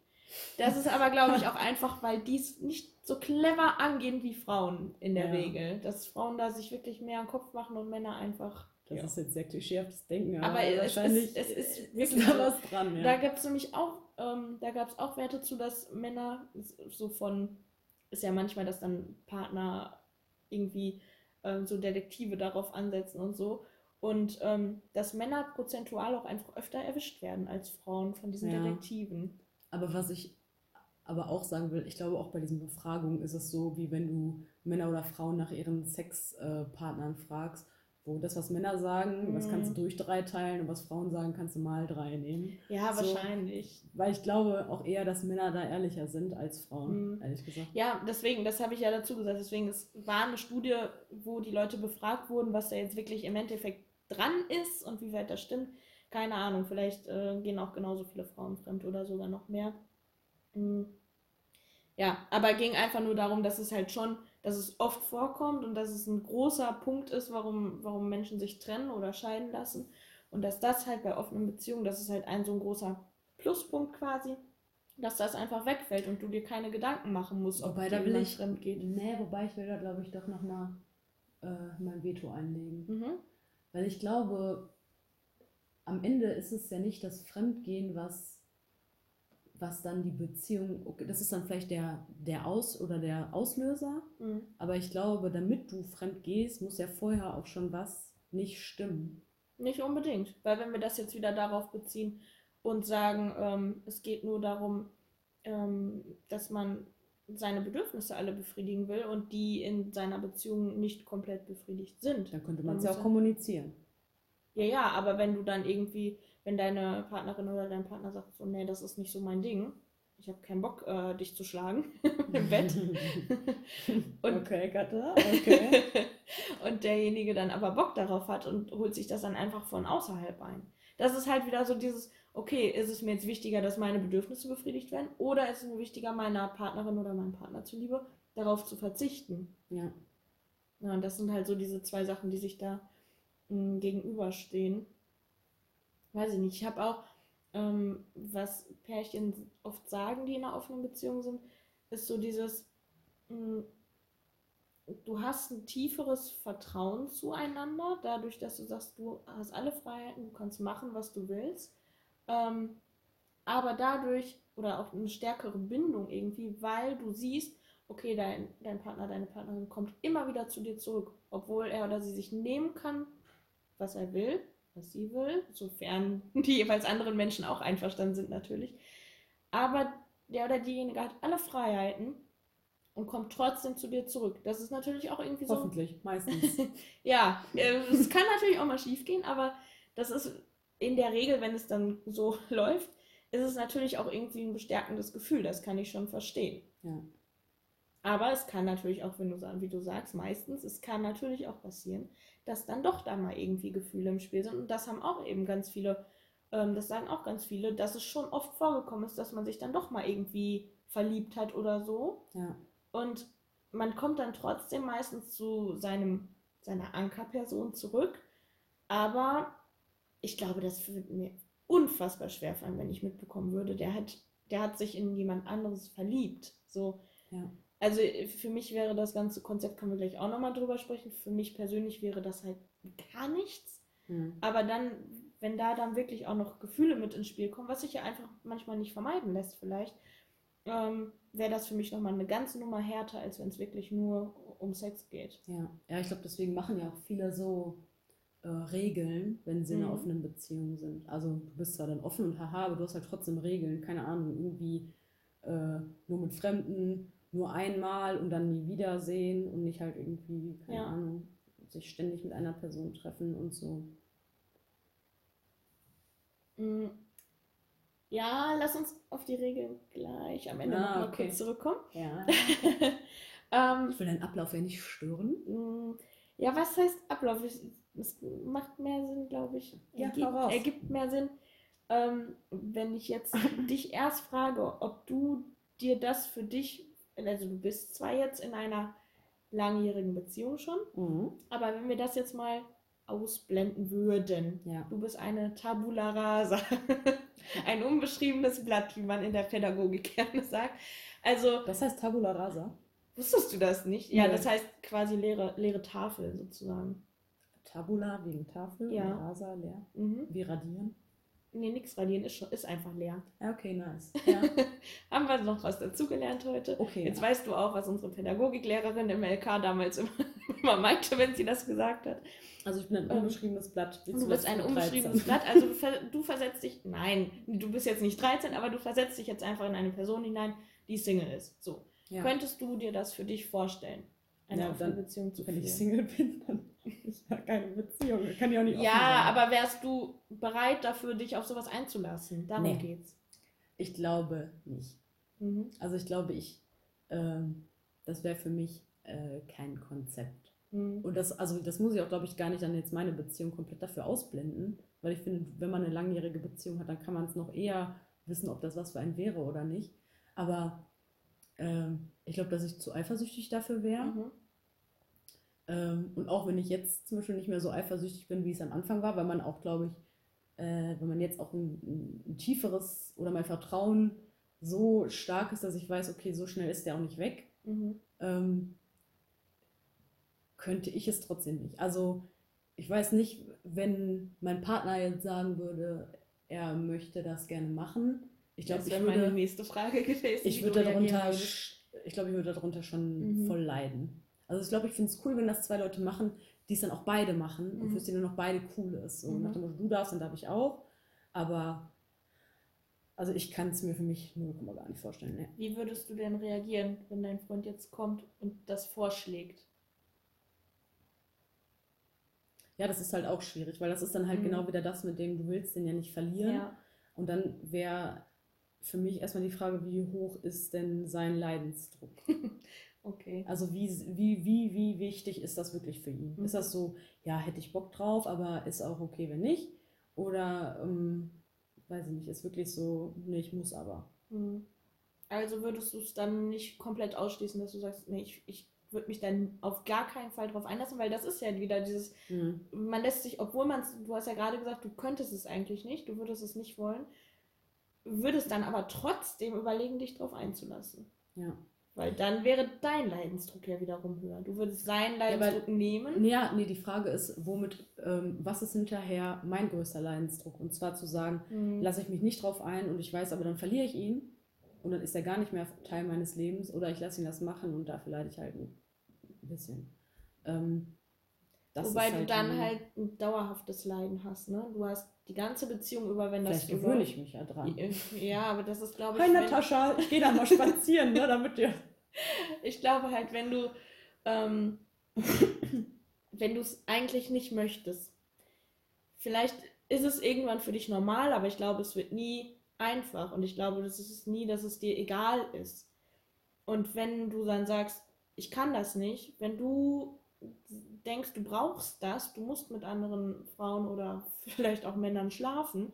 Das ist aber, glaube ich, auch einfach, weil die es nicht so clever angehen wie Frauen in der Ja. Regel. Dass Frauen da sich wirklich mehr am Kopf machen und Männer einfach. Das Ja. ist jetzt sehr klischeehaftes Denken, aber, Aber es wahrscheinlich ist- es ist wirklich da was dran. Ja. Da gibt es nämlich auch, ähm, da gab es auch Werte zu, dass Männer so von, ist ja manchmal, dass dann Partner irgendwie ähm, so Detektive darauf ansetzen und so. Und ähm, dass Männer prozentual auch einfach öfter erwischt werden als Frauen von diesen Ja. Detektiven. Aber was ich aber auch sagen will, ich glaube auch bei diesen Befragungen ist es so, wie wenn du Männer oder Frauen nach ihren Sexpartnern fragst, wo das, was Männer sagen, das kannst du Mhm. durch drei teilen und was Frauen sagen, kannst du mal drei nehmen. Ja, So. wahrscheinlich. Weil ich glaube auch eher, dass Männer da ehrlicher sind als Frauen, Mhm. ehrlich gesagt. Ja, deswegen, das habe ich ja dazu gesagt. Deswegen, es war eine Studie, wo die Leute befragt wurden, was da jetzt wirklich im Endeffekt dran ist und wie weit das stimmt. Keine Ahnung, vielleicht äh, gehen auch genauso viele Frauen fremd oder sogar noch mehr. Mm. Ja, aber ging einfach nur darum, dass es halt schon, dass es oft vorkommt und dass es ein großer Punkt ist, warum, warum Menschen sich trennen oder scheiden lassen. Und dass das halt bei offenen Beziehungen, das ist halt ein so ein großer Pluspunkt quasi, dass das einfach wegfällt und du dir keine Gedanken machen musst, ob Wobei, da will ich- fremd geht. Nee, wobei ich will da, glaube ich, doch nochmal äh, mein Veto einlegen. Mhm. Weil ich glaube, am Ende ist es ja nicht das Fremdgehen, was, was dann die Beziehung, okay, das ist dann vielleicht der, der Aus- oder der Auslöser, Mhm. aber ich glaube, damit du fremd gehst, muss ja vorher auch schon was nicht stimmen. Nicht unbedingt, weil wenn wir das jetzt wieder darauf beziehen und sagen, ähm, es geht nur darum, ähm, dass man seine Bedürfnisse alle befriedigen will und die in seiner Beziehung nicht komplett befriedigt sind. Dann könnte man es ja auch er- kommunizieren. Ja, ja, aber wenn du dann irgendwie, wenn deine Partnerin oder dein Partner sagt, so, nee, das ist nicht so mein Ding, ich habe keinen Bock, äh, dich zu schlagen im Bett. Und- okay, Katha, okay. und derjenige dann aber Bock darauf hat und holt sich das dann einfach von außerhalb ein. Das ist halt wieder so dieses, okay, ist es mir jetzt wichtiger, dass meine Bedürfnisse befriedigt werden oder ist es mir wichtiger, meiner Partnerin oder meinem Partner zuliebe, darauf zu verzichten? ja. Ja, und das sind halt so diese zwei Sachen, die sich da mh, gegenüberstehen. Weiß ich nicht. Ich habe auch, ähm, was Pärchen oft sagen, die in einer offenen Beziehung sind, ist so dieses, mh, du hast ein tieferes Vertrauen zueinander, dadurch, dass du sagst, du hast alle Freiheiten, du kannst machen, was du willst. Ähm, aber dadurch, oder auch eine stärkere Bindung irgendwie, weil du siehst, okay, dein, dein Partner, deine Partnerin kommt immer wieder zu dir zurück, obwohl er oder sie sich nehmen kann, was er will, was sie will, sofern die jeweils anderen Menschen auch einverstanden sind natürlich. Aber der oder diejenige hat alle Freiheiten und kommt trotzdem zu dir zurück. Das ist natürlich auch irgendwie so. Hoffentlich, meistens. Ja, äh, es kann natürlich auch mal schief gehen, aber das ist in der Regel, wenn es dann so läuft, ist es natürlich auch irgendwie ein bestärkendes Gefühl. Das kann ich schon verstehen. Ja. Aber es kann natürlich auch, wenn du wie du sagst, meistens, es kann natürlich auch passieren, dass dann doch da mal irgendwie Gefühle im Spiel sind. Und das haben auch eben ganz viele, ähm, das sagen auch ganz viele, dass es schon oft vorgekommen ist, dass man sich dann doch mal irgendwie verliebt hat oder so. ja. Und man kommt dann trotzdem meistens zu seinem, seiner Ankerperson zurück. Aber ich glaube, das würde mir unfassbar schwer fallen, wenn ich mitbekommen würde, der hat, der hat sich in jemand anderes verliebt. So. Ja. Also für mich wäre das ganze Konzept, können wir gleich auch nochmal drüber sprechen. Für mich persönlich wäre das halt gar nichts. Hm. Aber dann, wenn da dann wirklich auch noch Gefühle mit ins Spiel kommen, was sich ja einfach manchmal nicht vermeiden lässt, vielleicht, ähm, wäre das für mich nochmal eine ganze Nummer härter, als wenn es wirklich nur um Sex geht. Ja, ja ich glaube, deswegen machen ja auch viele so äh, Regeln, wenn sie in einer Mhm. offenen Beziehung sind. Also du bist zwar dann offen und haha, aber du hast halt trotzdem Regeln, keine Ahnung, irgendwie äh, nur mit Fremden, nur einmal und dann nie wiedersehen und nicht halt irgendwie, keine Ja. Ahnung, sich ständig mit einer Person treffen und so. Mm, Ja, lass uns auf die Regeln gleich am Ende Ah, nochmal okay. kurz zurückkommen. Ja. ähm, Ich will deinen Ablauf ja nicht stören. Mm, Ja, was heißt Ablauf? Es macht mehr Sinn, glaube ich. Ja, raus. ergibt mehr Sinn, ähm, wenn ich jetzt dich erst frage, ob du dir das für dich, also du bist zwar jetzt in einer langjährigen Beziehung schon, Mhm. aber wenn wir das jetzt mal ausblenden würden. Ja. Du bist eine Tabula rasa. Ein unbeschriebenes Blatt, wie man in der Pädagogik gerne sagt. Also, Das heißt Tabula Rasa. wusstest du das nicht? Ja, Nee. das heißt quasi leere, leere Tafel sozusagen. Tabula wegen Tafel Ja. und Rasa leer. Mhm. Wie radieren. Nee, nix radieren, ist, schon, ist einfach leer. Ja, okay, nice. Ja. Haben wir noch was dazugelernt heute? Okay. Jetzt weißt du auch, was unsere Pädagogiklehrerin im LK damals immer, immer meinte, wenn sie das gesagt hat. Also ich bin ein Ähm, unbeschriebenes Blatt. Du bist ein unbeschriebenes 13. Blatt, also du, ver du versetzt dich, nein, du bist jetzt nicht 13, aber du versetzt dich jetzt einfach in eine Person hinein, die Single ist. So. Ja. Könntest du dir das für dich vorstellen, eine Ja, offene Beziehung zu Wenn ich? Single bin, dann ist ja keine Beziehung. Kann ich auch nicht Ja, aber wärst du bereit dafür, dich auf sowas einzulassen? Darum Nee. geht's. Ich glaube nicht. Mhm. Also ich glaube, ich, ähm, das wäre für mich äh, kein Konzept. Mhm. Und das, also das muss ich auch, glaube ich, gar nicht dann jetzt meine Beziehung komplett dafür ausblenden, weil ich finde, wenn man eine langjährige Beziehung hat, dann kann man es noch eher wissen, ob das was für einen wäre oder nicht. Aber ähm, ich glaube, dass ich zu eifersüchtig dafür wäre. Mhm. Ähm, und auch wenn ich jetzt zum Beispiel nicht mehr so eifersüchtig bin, wie es am Anfang war, weil man auch, glaube ich, äh, wenn man jetzt auch ein, ein, tieferes oder mein Vertrauen so stark ist, dass ich weiß, okay, so schnell ist der auch nicht weg, Mhm. ähm, könnte ich es trotzdem nicht. Also ich weiß nicht, wenn mein Partner jetzt sagen würde, er möchte das gerne machen. Ich glaube, ich wäre meine würde, nächste Frage gewesen. ich würde darunter, ich glaube, ich würde darunter schon Mhm. voll leiden. Also ich glaube, ich finde es cool, wenn das zwei Leute machen, die es dann auch beide machen und Mhm. für es dann noch beide cool ist. So Mhm. nach dem Motto, du darfst, dann darf ich auch. Aber also ich kann es mir für mich nur gar nicht vorstellen. Ne. Wie würdest du denn reagieren, wenn dein Freund jetzt kommt und das vorschlägt? Ja, das ist halt auch schwierig, weil das ist dann halt Mhm. genau wieder das, mit dem du willst den ja nicht verlieren. Ja. Und dann wäre für mich erstmal die Frage, wie hoch ist denn sein Leidensdruck? Okay. Also wie, wie, wie, wie wichtig ist das wirklich für ihn? Mhm. Ist das so, ja, hätte ich Bock drauf, aber ist auch okay, wenn nicht? Oder, ähm, weiß ich nicht, ist wirklich so, nee, ich muss aber. Hm. Also würdest du es dann nicht komplett ausschließen, dass du sagst, nee, ich, ich würde mich dann auf gar keinen Fall drauf einlassen, weil das ist ja wieder dieses, Mhm. man lässt sich, obwohl man es, du hast ja gerade gesagt, du könntest es eigentlich nicht, du würdest es nicht wollen, würdest dann aber trotzdem überlegen, dich drauf einzulassen. Ja. Weil dann wäre dein Leidensdruck ja wiederum höher. Du würdest seinen Leidensdruck nehmen. Ja, nee, die Frage ist, womit, ähm, was ist hinterher mein größter Leidensdruck? Und zwar zu sagen, Hm. lasse ich mich nicht drauf ein und ich weiß, aber dann verliere ich ihn und dann ist er gar nicht mehr Teil meines Lebens oder ich lasse ihn das machen und dafür leide ich halt ein bisschen. Ähm, das Wobei ist du dann halt ein dauerhaftes Leiden hast, ne? Du hast die ganze Beziehung über, wenn das Vielleicht gewöhne ich mich ja dran. Ja, aber das ist, glaube ich, Hi wenn- Natascha, ich gehe da mal spazieren, ne, damit ihr. ich glaube halt, wenn du, ähm, wenn du es eigentlich nicht möchtest, vielleicht ist es irgendwann für dich normal, aber ich glaube, es wird nie einfach und ich glaube, das ist nie, dass es dir egal ist. Und wenn du dann sagst, ich kann das nicht, wenn du denkst, du brauchst das, du musst mit anderen Frauen oder vielleicht auch Männern schlafen,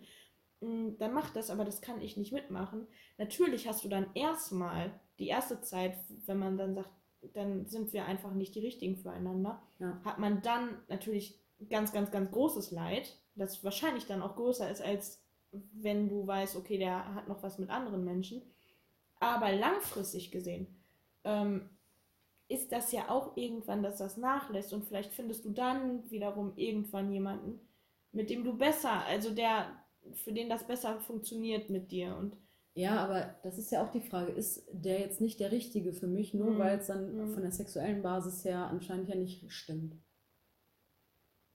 mh, dann mach das, aber das kann ich nicht mitmachen. Natürlich hast du dann erstmal die erste Zeit, wenn man dann sagt, dann sind wir einfach nicht die richtigen füreinander, Ja. hat man dann natürlich ganz, ganz, ganz großes Leid, das wahrscheinlich dann auch größer ist, als wenn du weißt, okay, der hat noch was mit anderen Menschen. Aber langfristig gesehen ähm, ist das ja auch irgendwann, dass das nachlässt und vielleicht findest du dann wiederum irgendwann jemanden, mit dem du besser, also der, für den das besser funktioniert mit dir und Ja, aber das ist ja auch die Frage, ist der jetzt nicht der Richtige für mich, nur Mhm. weil es dann Mhm. von der sexuellen Basis her anscheinend ja nicht stimmt?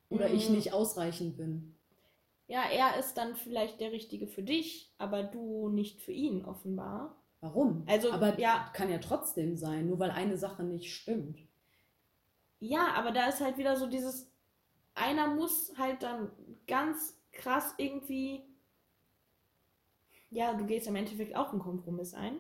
Oder ich Mhm. nicht ausreichend bin? ja, er ist dann vielleicht der Richtige für dich, aber du nicht für ihn offenbar. Warum? Also, aber ja. kann ja trotzdem sein, nur weil eine Sache nicht stimmt. Ja, aber da ist halt wieder so dieses, einer muss halt dann ganz krass irgendwie, ja, du gehst im Endeffekt auch einen Kompromiss ein,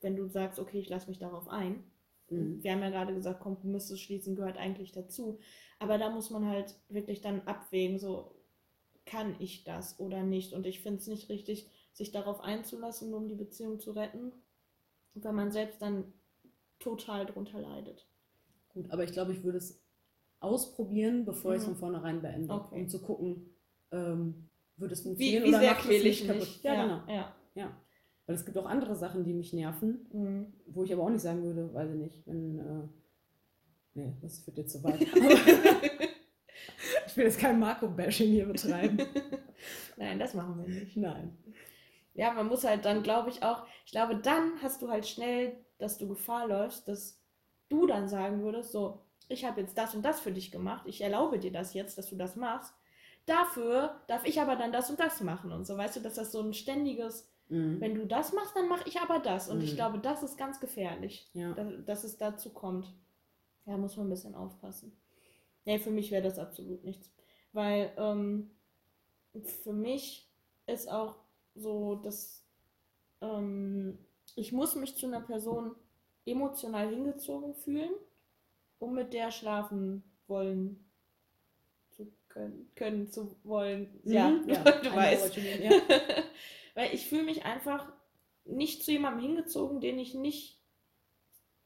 wenn du sagst, okay, ich lasse mich darauf ein. Mhm. Wir haben ja gerade gesagt, Kompromisse schließen gehört eigentlich dazu. Aber da muss man halt wirklich dann abwägen, so kann ich das oder nicht. Und ich finde es nicht richtig, sich darauf einzulassen, nur um die Beziehung zu retten, weil man selbst dann total drunter leidet. Gut, aber ich glaube, ich würde es ausprobieren, bevor ich es Mhm. von vornherein beende. Okay. Um zu gucken, ähm, wird es Wie, funktionieren wie oder sehr macht es mich ich kaputt? mich? Ja, genau. Ja. Ja. Weil es gibt auch andere Sachen, die mich nerven, Mhm. wo ich aber auch nicht sagen würde, weiß ich nicht, wenn, äh, nee, das führt jetzt zu weit. ich will jetzt kein Marco-Bashing hier betreiben. Nein, das machen wir nicht. Nein. Ja, man muss halt dann, glaube ich, auch, ich glaube, dann hast du halt schnell, dass du Gefahr läufst, dass du dann sagen würdest, so, ich habe jetzt das und das für dich gemacht, ich erlaube dir das jetzt, dass du das machst. Dafür darf ich aber dann das und das machen und so, weißt du, dass das so ein ständiges, Mhm. wenn du das machst, dann mache ich aber das. Und ich Mhm. glaube, das ist ganz gefährlich, Ja. dass, dass es dazu kommt. Ja, muss man ein bisschen aufpassen. Nee, für mich wäre das absolut nichts. Weil ähm, für mich ist auch so, dass ähm, ich muss mich zu einer Person emotional hingezogen fühlen, um mit der schlafen wollen zu können, können zu wollen. Ja, Mhm. du I know weißt. mean, ja. Weil ich fühle mich einfach nicht zu jemandem hingezogen, den ich nicht,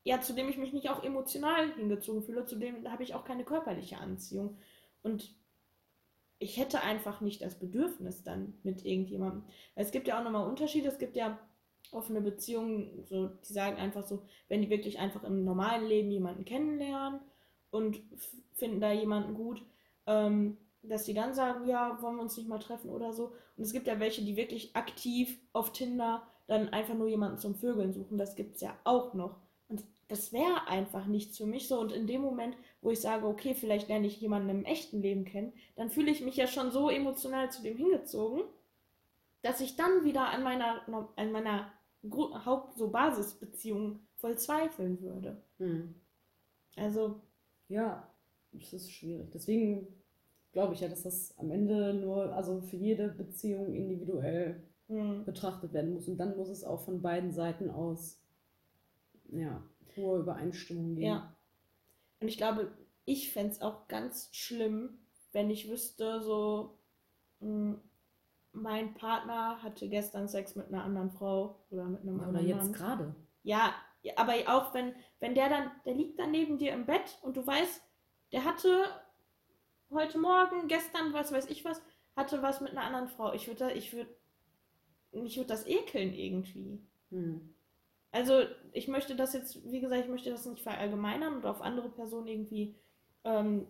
ja, zu dem ich mich nicht auch emotional hingezogen fühle, zu dem habe ich auch keine körperliche Anziehung. Und ich hätte einfach nicht das Bedürfnis dann mit irgendjemandem. Es gibt ja auch nochmal Unterschiede. Es gibt ja offene Beziehungen, so, die sagen einfach so, wenn die wirklich einfach im normalen Leben jemanden kennenlernen und finden da jemanden gut, ähm, dass die dann sagen, ja, wollen wir uns nicht mal treffen oder so. Und es gibt ja welche, die wirklich aktiv auf Tinder dann einfach nur jemanden zum Vögeln suchen. Das gibt es ja auch noch. Das wäre einfach nichts für mich so. Und in dem Moment, wo ich sage, okay, vielleicht lerne ich jemanden im echten Leben kennen, dann fühle ich mich ja schon so emotional zu dem hingezogen, dass ich dann wieder an meiner, an meiner Haupt-, so Basisbeziehung voll zweifeln würde. Mhm. Also, Ja, das ist schwierig. Deswegen glaube ich ja, dass das am Ende nur, also für jede Beziehung individuell hm, betrachtet werden muss. Und dann muss es auch von beiden Seiten aus, ja, hohe Übereinstimmung geben. Ja. Und ich glaube, ich fände es auch ganz schlimm, wenn ich wüsste, so, mh, mein Partner hatte gestern Sex mit einer anderen Frau oder mit einem Oder anderen jetzt Mann. gerade. Ja, ja, aber auch wenn, wenn der dann, der liegt dann neben dir im Bett und du weißt, der hatte heute Morgen, gestern, was weiß ich was, hatte was mit einer anderen Frau. Ich würde, ich würde, mich würde das ekeln irgendwie. Hm. Also ich möchte das jetzt, wie gesagt, ich möchte das nicht verallgemeinern und auf andere Personen irgendwie ähm,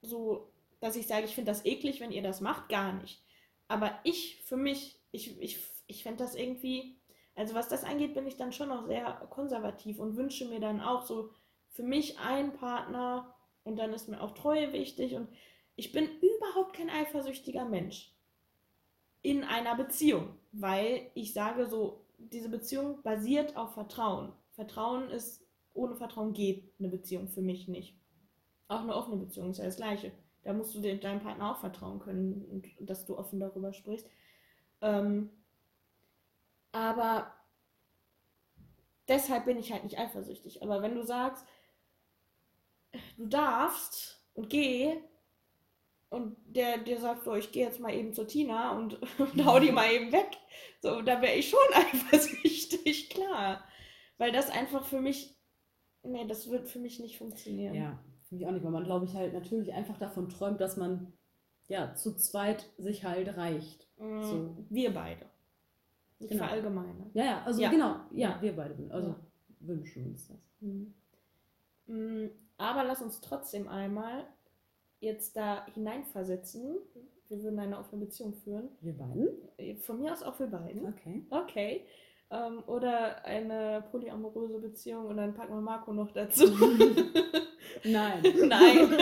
so, dass ich sage, ich finde das eklig, wenn ihr das macht, gar nicht. Aber ich, für mich, ich, ich, ich fände das irgendwie, also was das angeht, bin ich dann schon noch sehr konservativ und wünsche mir dann auch so für mich einen Partner und dann ist mir auch Treue wichtig und ich bin überhaupt kein eifersüchtiger Mensch in einer Beziehung, weil ich sage so, diese Beziehung basiert auf Vertrauen. Vertrauen ist, ohne Vertrauen geht eine Beziehung für mich nicht. Auch eine offene Beziehung ist ja das Gleiche. Da musst du deinem Partner auch vertrauen können dass du offen darüber sprichst. Ähm, aber deshalb bin ich halt nicht eifersüchtig. Aber wenn du sagst, du darfst und geh und der dir sagt, so, ich gehe jetzt mal eben zur Tina und, und hau die mal eben weg, so, da wäre ich schon eifersüchtig, klar. Weil das einfach für mich, nee, das wird für mich nicht funktionieren. Ja, finde ich auch nicht, weil man, glaube ich, halt natürlich einfach davon träumt, dass man ja zu zweit sich halt reicht. Mm, So. Wir beide. Ich Genau. verallgemeine. Ja, ja, also Ja. genau, ja, Ja. wir beide, also Ja. wünschen uns das. Mhm. Mm, Aber lass uns trotzdem einmal jetzt da hineinversetzen. Wir würden eine offene Beziehung führen. Wir beiden? Von mir aus auch für beiden. Okay. Okay. Ähm, oder eine polyamoröse Beziehung und dann packen wir Marco noch dazu. Nein. Nein.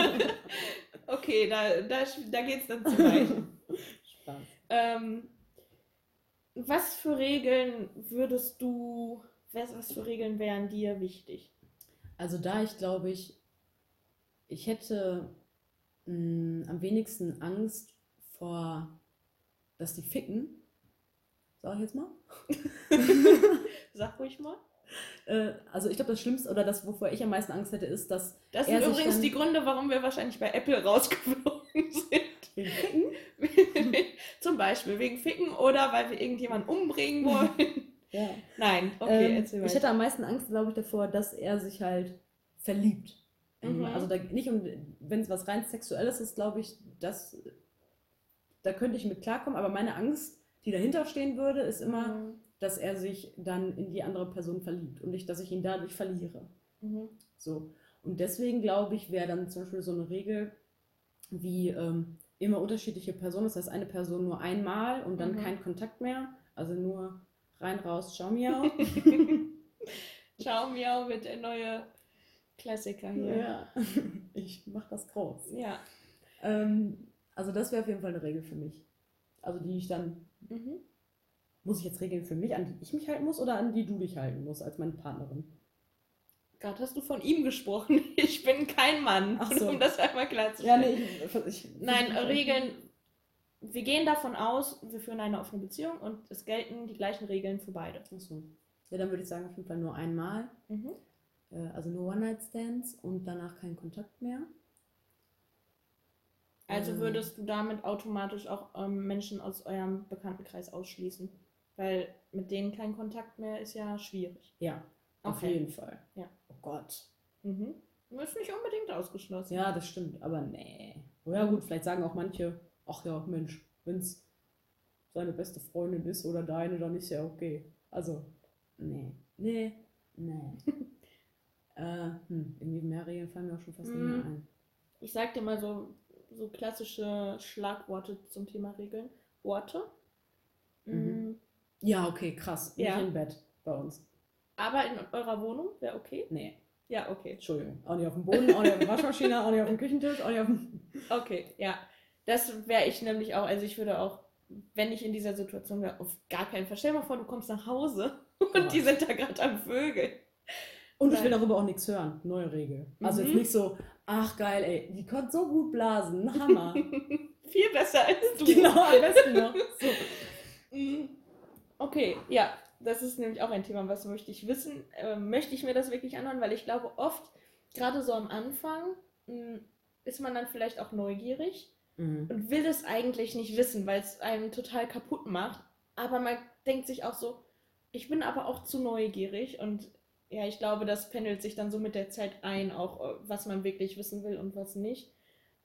Okay, da, da, da geht es dann zu weit. Spaß. Ähm, was für Regeln würdest du, was, was für Regeln wären dir wichtig? Also da ich glaube ich, ich hätte mh, am wenigsten Angst vor, dass die ficken. Sag ich jetzt mal. Sag ruhig mal. Äh, also ich glaube, das Schlimmste oder das, wovor ich am meisten Angst hätte, ist, dass Das sind übrigens die Gründe, warum wir wahrscheinlich bei Apple rausgeflogen sind. wegen Ficken. Zum Beispiel wegen Ficken oder weil wir irgendjemanden umbringen wollen. Ja. Nein, okay, ähm, erzähl ich weiter. hätte am meisten Angst, glaube ich, davor, dass er sich halt verliebt. Mhm. Also da, nicht um, wenn es was rein Sexuelles ist, glaube ich, das, da könnte ich mit klarkommen, aber meine Angst, die dahinter stehen würde, ist immer, mhm. dass er sich dann in die andere Person verliebt und nicht, dass ich ihn dadurch verliere. Mhm. So. Und deswegen glaube ich, wäre dann zum Beispiel so eine Regel wie ähm, immer unterschiedliche Personen, das heißt eine Person nur einmal und dann mhm. kein Kontakt mehr, also nur rein, raus, ciao, miau. ciao, miau wird der neue Klassiker hier. Ja, ich mache das groß. Ja. Ähm, also das wäre auf jeden Fall eine Regel für mich. Also die ich dann, mhm. muss ich jetzt Regeln für mich, an die ich mich halten muss oder an die du dich halten musst als meine Partnerin? Gerade hast du von ihm gesprochen. Ich bin kein Mann, Ach so. um das einmal klarzustellen. Ja, nee, ich, ich, Nein, Regeln. Wir gehen davon aus, wir führen eine offene Beziehung und es gelten die gleichen Regeln für beide. Ach so. Ja, dann würde ich sagen, auf jeden Fall nur einmal. Mhm. Äh, also nur One-Night-Stands und danach kein Kontakt mehr. Also ähm. würdest du damit automatisch auch ähm, Menschen aus eurem Bekanntenkreis ausschließen? Weil mit denen kein Kontakt mehr ist ja schwierig. Ja, auf okay. jeden Fall. Ja. Oh Gott. Mhm. Ist nicht unbedingt ausgeschlossen. Ja, das stimmt, aber nee. Oh ja, gut, vielleicht sagen auch manche, ach ja, Mensch, wenn es seine beste Freundin ist oder deine, dann ist ja okay. Also, nee. Nee, nee. äh, hm, irgendwie mehr Regeln fallen mir auch schon fast mhm. nicht mehr ein. Ich sag dir mal so, so klassische Schlagworte zum Thema Regeln. Worte. Mhm. mhm. Ja, okay, krass. Nicht ja. im Bett bei uns. Aber in eurer Wohnung wäre okay? Nee. Ja, okay. Entschuldigung. Auch nicht auf dem Boden, auch nicht auf der Waschmaschine, auch nicht auf dem Küchentisch, auch nicht auf dem. Okay, ja. Das wäre ich nämlich auch. Also ich würde auch, wenn ich in dieser Situation wäre, auf gar keinen Fall. Stell dir mal vor, du kommst nach Hause und ja. die sind da gerade am Vögeln. Und Nein. ich will darüber auch nichts hören. Neue Regel. Also mhm. jetzt nicht so, ach geil, ey, die konnte so gut blasen. Hammer. Viel besser als du. Genau, am besten noch. So. Mhm. Okay, ja das ist nämlich auch ein Thema, was möchte ich wissen. Äh, möchte ich mir das wirklich anhören? Weil ich glaube, oft, gerade so am Anfang, mh, hm, ist man dann vielleicht auch neugierig mhm. und will es eigentlich nicht wissen, weil es einen total kaputt macht. Aber man denkt sich auch so, ich bin aber auch zu neugierig und ja, ich glaube, das pendelt sich dann so mit der Zeit ein, auch äh, was man wirklich wissen will und was nicht.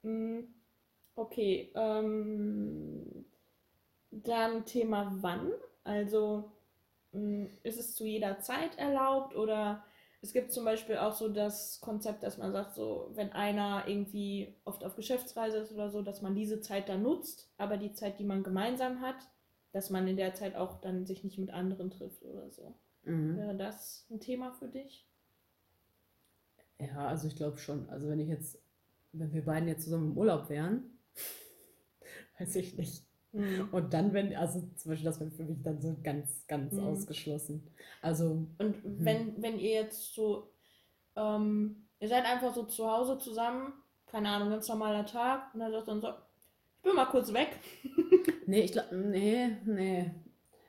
Mhm. Okay, ähm, dann Thema wann. Also hm, ist es zu jeder Zeit erlaubt oder es gibt zum Beispiel auch so das Konzept, dass man sagt, so, wenn einer irgendwie oft auf Geschäftsreise ist oder so, dass man diese Zeit dann nutzt, aber die Zeit, die man gemeinsam hat, dass man in der Zeit auch dann sich nicht mit anderen trifft oder so. Mhm. Wäre das ein Thema für dich? Ja, also ich glaube schon. Also wenn ich jetzt, wenn wir beiden jetzt zusammen im Urlaub wären, weiß ich nicht. Mhm. Und dann, wenn, also zum Beispiel, das wäre für mich dann so ganz, ganz mhm. ausgeschlossen. Also. Und mhm. wenn, wenn ihr jetzt so, ähm, ihr seid einfach so zu Hause zusammen, keine Ahnung, ganz normaler Tag, und dann sagt dann so, ich bin mal kurz weg. nee, ich glaube, nee, nee.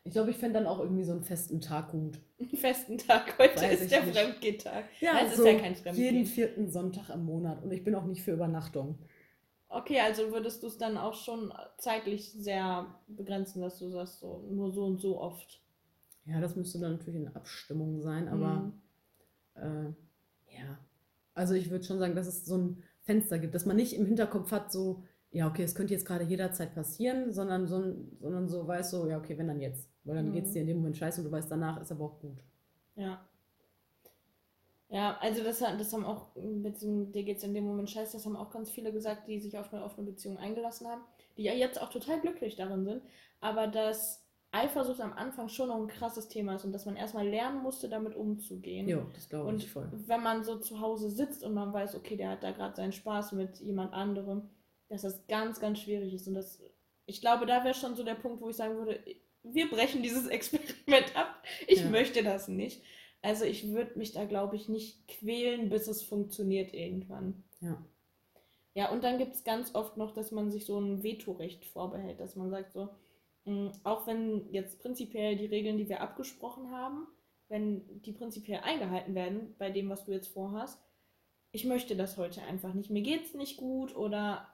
Ich glaube, ich fände dann auch irgendwie so einen festen Tag gut. Einen festen Tag, heute Weiß ist der Fremdgehtag. Ja, es so ist ja kein Fremdgeh. Jeden vierten Sonntag im Monat. Und ich bin auch nicht für Übernachtung. Okay, also würdest du es dann auch schon zeitlich sehr begrenzen, dass du sagst, so nur so und so oft. Ja, das müsste dann natürlich in Abstimmung sein, aber mhm. äh, ja. Also ich würde schon sagen, dass es so ein Fenster gibt, dass man nicht im Hinterkopf hat, so, ja, okay, es könnte jetzt gerade jederzeit passieren, sondern so, sondern so weiß so, ja, okay, wenn dann jetzt. Weil dann mhm. geht es dir in dem Moment scheiße und du weißt, danach ist aber auch gut. Ja. Ja, also das, das haben auch, mit dem, dir geht es in dem Moment scheiße, das haben auch ganz viele gesagt, die sich auf eine offene Beziehung eingelassen haben, die ja jetzt auch total glücklich darin sind, aber dass Eifersucht am Anfang schon noch ein krasses Thema ist und dass man erstmal lernen musste, damit umzugehen. Ja, das glaube ich voll. Und wenn man so zu Hause sitzt und man weiß, okay, der hat da gerade seinen Spaß mit jemand anderem, dass das ganz, ganz schwierig ist und das, ich glaube, da wäre schon so der Punkt, wo ich sagen würde, wir brechen dieses Experiment ab. Ich ja. möchte das nicht. Also ich würde mich da, glaube ich, nicht quälen, bis es funktioniert irgendwann. Ja. Ja, und dann gibt es ganz oft noch, dass man sich so ein Vetorecht vorbehält, dass man sagt so, mh, hm, auch wenn jetzt prinzipiell die Regeln, die wir abgesprochen haben, wenn die prinzipiell eingehalten werden bei dem, was du jetzt vorhast, ich möchte das heute einfach nicht. Mir geht es nicht gut oder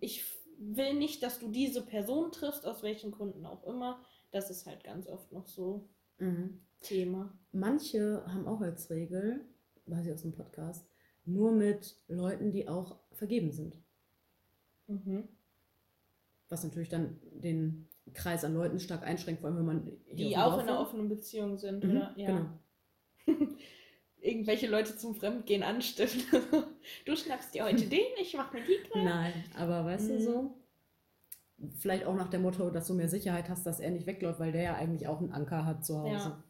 ich will nicht, dass du diese Person triffst, aus welchen Gründen auch immer. Das ist halt ganz oft noch so. Mhm. Thema. Manche haben auch als Regel, weiß ich aus dem Podcast, nur mit Leuten, die auch vergeben sind. Mhm. Was natürlich dann den Kreis an Leuten stark einschränkt, vor allem wenn man hier Die auch in einer offenen Beziehung sind, Mhm, oder? Ja. Genau. Irgendwelche Leute zum Fremdgehen anstiften. du schnappst dir heute den, ich mach mir die klar. Nein, aber weißt du Mhm. so? Vielleicht auch nach dem Motto, dass du mehr Sicherheit hast, dass er nicht wegläuft, weil der ja eigentlich auch einen Anker hat zu Hause. Ja.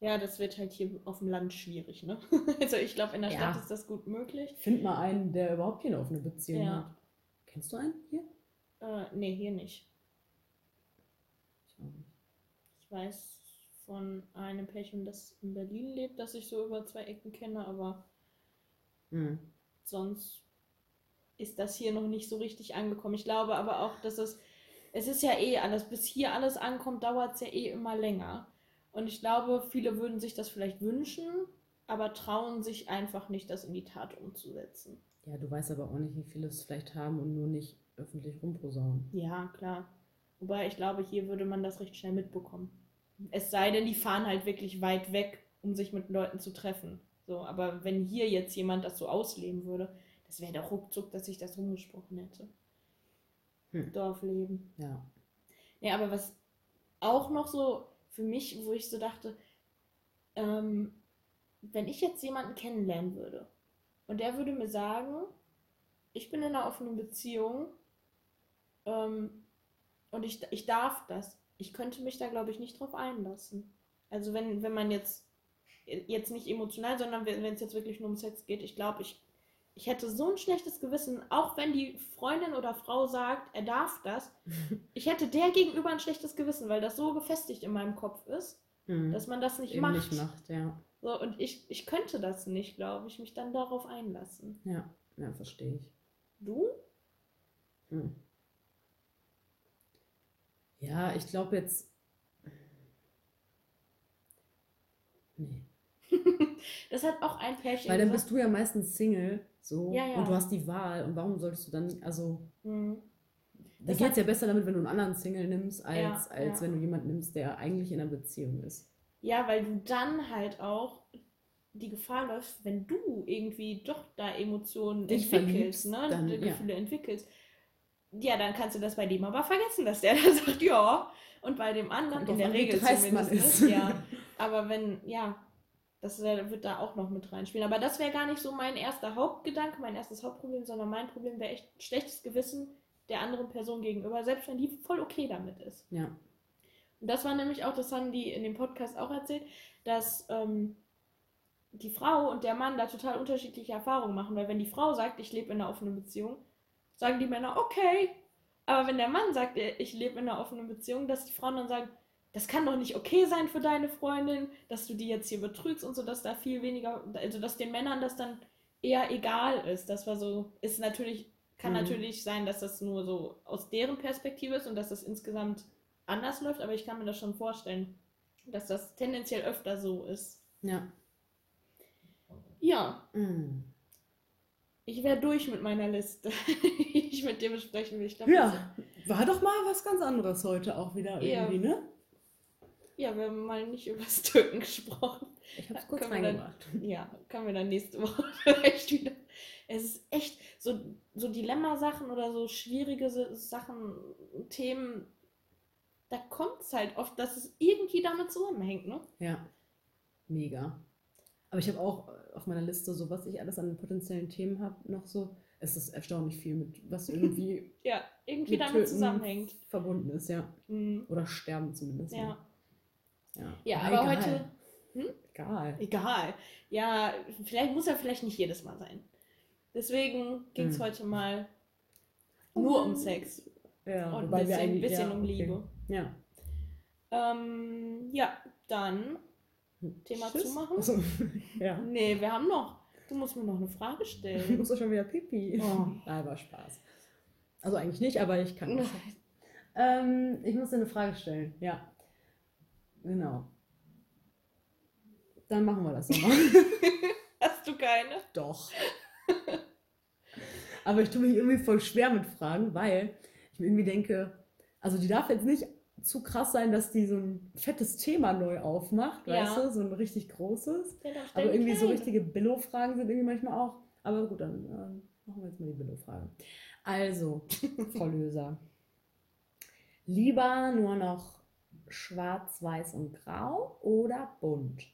Ja, das wird halt hier auf dem Land schwierig, ne? Also ich glaube, in der Ja. Stadt ist das gut möglich. Find mal einen, der überhaupt keine offene Beziehung Ja. hat. Kennst du einen hier? Äh, nee, hier nicht. Ich weiß von einem Pärchen, das in Berlin lebt, das ich so über zwei Ecken kenne, aber Hm. sonst ist das hier noch nicht so richtig angekommen. Ich glaube aber auch, dass es, es ist ja eh alles, bis hier alles ankommt, dauert es ja eh immer länger. Und ich glaube, viele würden sich das vielleicht wünschen, aber trauen sich einfach nicht, das in die Tat umzusetzen. Ja, du weißt aber auch nicht, wie viele es vielleicht haben und nur nicht öffentlich rumposaunen. Ja, klar. Wobei ich glaube, hier würde man das recht schnell mitbekommen. Es sei denn, die fahren halt wirklich weit weg, um sich mit Leuten zu treffen. So, aber wenn hier jetzt jemand das so ausleben würde, das wäre doch ruckzuck, dass ich das rumgesprochen hätte. Hm. Dorfleben. Ja. Ja, aber was auch noch so für mich, wo ich so dachte, ähm, wenn ich jetzt jemanden kennenlernen würde und der würde mir sagen, ich bin in einer offenen Beziehung ähm, und ich, ich darf das, ich könnte mich da, glaube ich, nicht drauf einlassen. Also wenn, wenn man jetzt, jetzt nicht emotional, sondern wenn es jetzt wirklich nur um Sex geht, ich glaube, ich, ich hätte so ein schlechtes Gewissen, auch wenn die Freundin oder Frau sagt, er darf das, ich hätte der gegenüber ein schlechtes Gewissen, weil das so gefestigt in meinem Kopf ist, Hm. dass man das nicht Eben macht. nicht macht, ja. So, und ich, ich könnte das nicht, glaube ich, mich dann darauf einlassen. Ja, ja, verstehe ich. Du? Hm. Ja, ich glaube jetzt. Nee. Das hat auch ein Pärchen Weil dann gesagt. bist du ja meistens Single, so, Ja, ja. und du hast die Wahl. Und warum solltest du dann, also, Hm. da Das geht es ja besser damit, wenn du einen anderen Single nimmst, als, Ja, als wenn du jemanden nimmst, der eigentlich in einer Beziehung ist. Ja, weil du dann halt auch die Gefahr läufst, wenn du irgendwie doch da Emotionen Dich entwickelst, ne? dann. Gefühle entwickelst. Ja, dann kannst du das bei dem aber vergessen, dass der da sagt, ja. Und bei dem anderen, in der Regel zumindest, ist. nicht, ja. Aber wenn, ja, das wär- wird da auch noch mit reinspielen. Aber das wäre gar nicht so mein erster Hauptgedanke, mein erstes Hauptproblem, sondern mein Problem wäre echt schlechtes Gewissen der anderen Person gegenüber, selbst wenn die voll okay damit ist. Ja. Und das war nämlich auch, das haben die in dem Podcast auch erzählt, dass ähm, die Frau und der Mann da total unterschiedliche Erfahrungen machen. Weil wenn die Frau sagt, ich lebe in einer offenen Beziehung, sagen die Männer, okay. Aber wenn der Mann sagt, äh, ich lebe in einer offenen Beziehung, dass die Frauen dann sagen, das kann doch nicht okay sein für deine Freundin, dass du die jetzt hier betrügst und so, dass da viel weniger, also dass den Männern das dann eher egal ist. Das war so, ist natürlich, kann Mhm. natürlich sein, dass das nur so aus deren Perspektive ist und dass das insgesamt anders läuft, aber ich kann mir das schon vorstellen, dass das tendenziell öfter so ist. Ja. Ja, Mm. Ich wäre durch mit meiner Liste, die ich mit dir besprechen will. Ich glaub, Ja, war doch mal was ganz anderes heute auch wieder Ja. irgendwie, ne? ja, wir haben mal nicht über das Türken gesprochen. Ich hab's Ja, kurz reingebracht. Ja, können wir dann nächste Woche vielleicht wieder. Es ist echt so, so Dilemma-Sachen oder so schwierige Sa- Sachen, Themen, da kommt es halt oft, dass es irgendwie damit zusammenhängt, ne? Ja, mega. Aber ich habe auch auf meiner Liste, so was ich alles an potenziellen Themen habe, noch so. Es ist erstaunlich viel, mit was irgendwie Ja, irgendwie mit damit Töten zusammenhängt. verbunden ist, ja. Mhm. Oder sterben zumindest. Ja. Ja, Ja, aber, aber egal. heute- Hm? Egal. Egal. Ja, vielleicht muss er vielleicht nicht jedes Mal sein. Deswegen ging es Hm. heute mal nur um Sex Ja, und ein wobei wir bisschen, eigentlich- bisschen ja, um okay. Liebe. Ja. Ähm, ja, dann Thema Tschüss. zumachen? Achso, ja. Nee, wir haben noch. Du musst mir noch eine Frage Ich stellen. muss doch schon wieder pipi. Oh. Nein, war Spaß. Also eigentlich nicht, aber ich kann. das. ähm, ich muss dir eine Frage stellen. Ja. Genau. Dann machen wir das nochmal. Hast du keine? Doch. Aber ich tue mich irgendwie voll schwer mit Fragen, weil ich mir irgendwie denke, also die darf jetzt nicht zu krass sein, dass die so ein fettes Thema neu aufmacht, Ja. weißt du? So ein richtig großes. Ja, Aber irgendwie so richtige Billo-Fragen sind irgendwie manchmal auch. Aber gut, dann äh, machen wir jetzt mal die Billo-Frage. Also, Frau Löser. Lieber nur noch schwarz, weiß und grau oder bunt?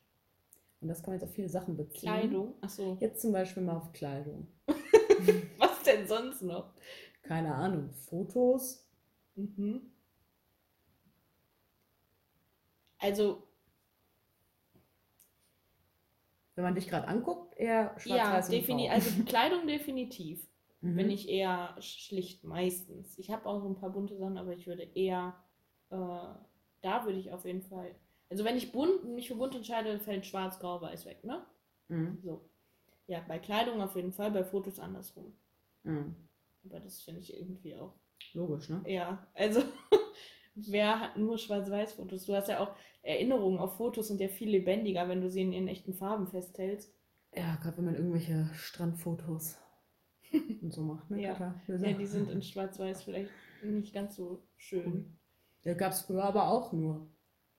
Und das kann man jetzt auf viele Sachen beziehen. Kleidung. Achso. Jetzt zum Beispiel mal auf Kleidung. Was denn sonst noch? Keine Ahnung, Fotos. Mhm. Also, Wenn man dich gerade anguckt, eher schwarz, ja, defini also Kleidung definitiv. Mhm. Bin ich eher schlicht meistens. Ich habe auch so ein paar bunte Sachen, aber ich würde eher, äh, da würde ich auf jeden Fall, also wenn ich bunt, mich für bunt entscheide, fällt schwarz, grau, weiß weg, ne? Mhm. So. Ja, bei Kleidung auf jeden Fall, bei Fotos andersrum. Mhm. Aber das finde ich irgendwie auch Logisch, ne? Ja, also wer hat nur Schwarz-Weiß-Fotos? Du hast ja auch Erinnerungen auf Fotos sind ja viel lebendiger, wenn du sie in ihren echten Farben festhältst. Ja, gerade wenn man irgendwelche Strandfotos und so macht, ne? Ja. Klar. Ja, die sind in Schwarz-Weiß vielleicht nicht ganz so schön. Ja, gab es früher aber auch nur.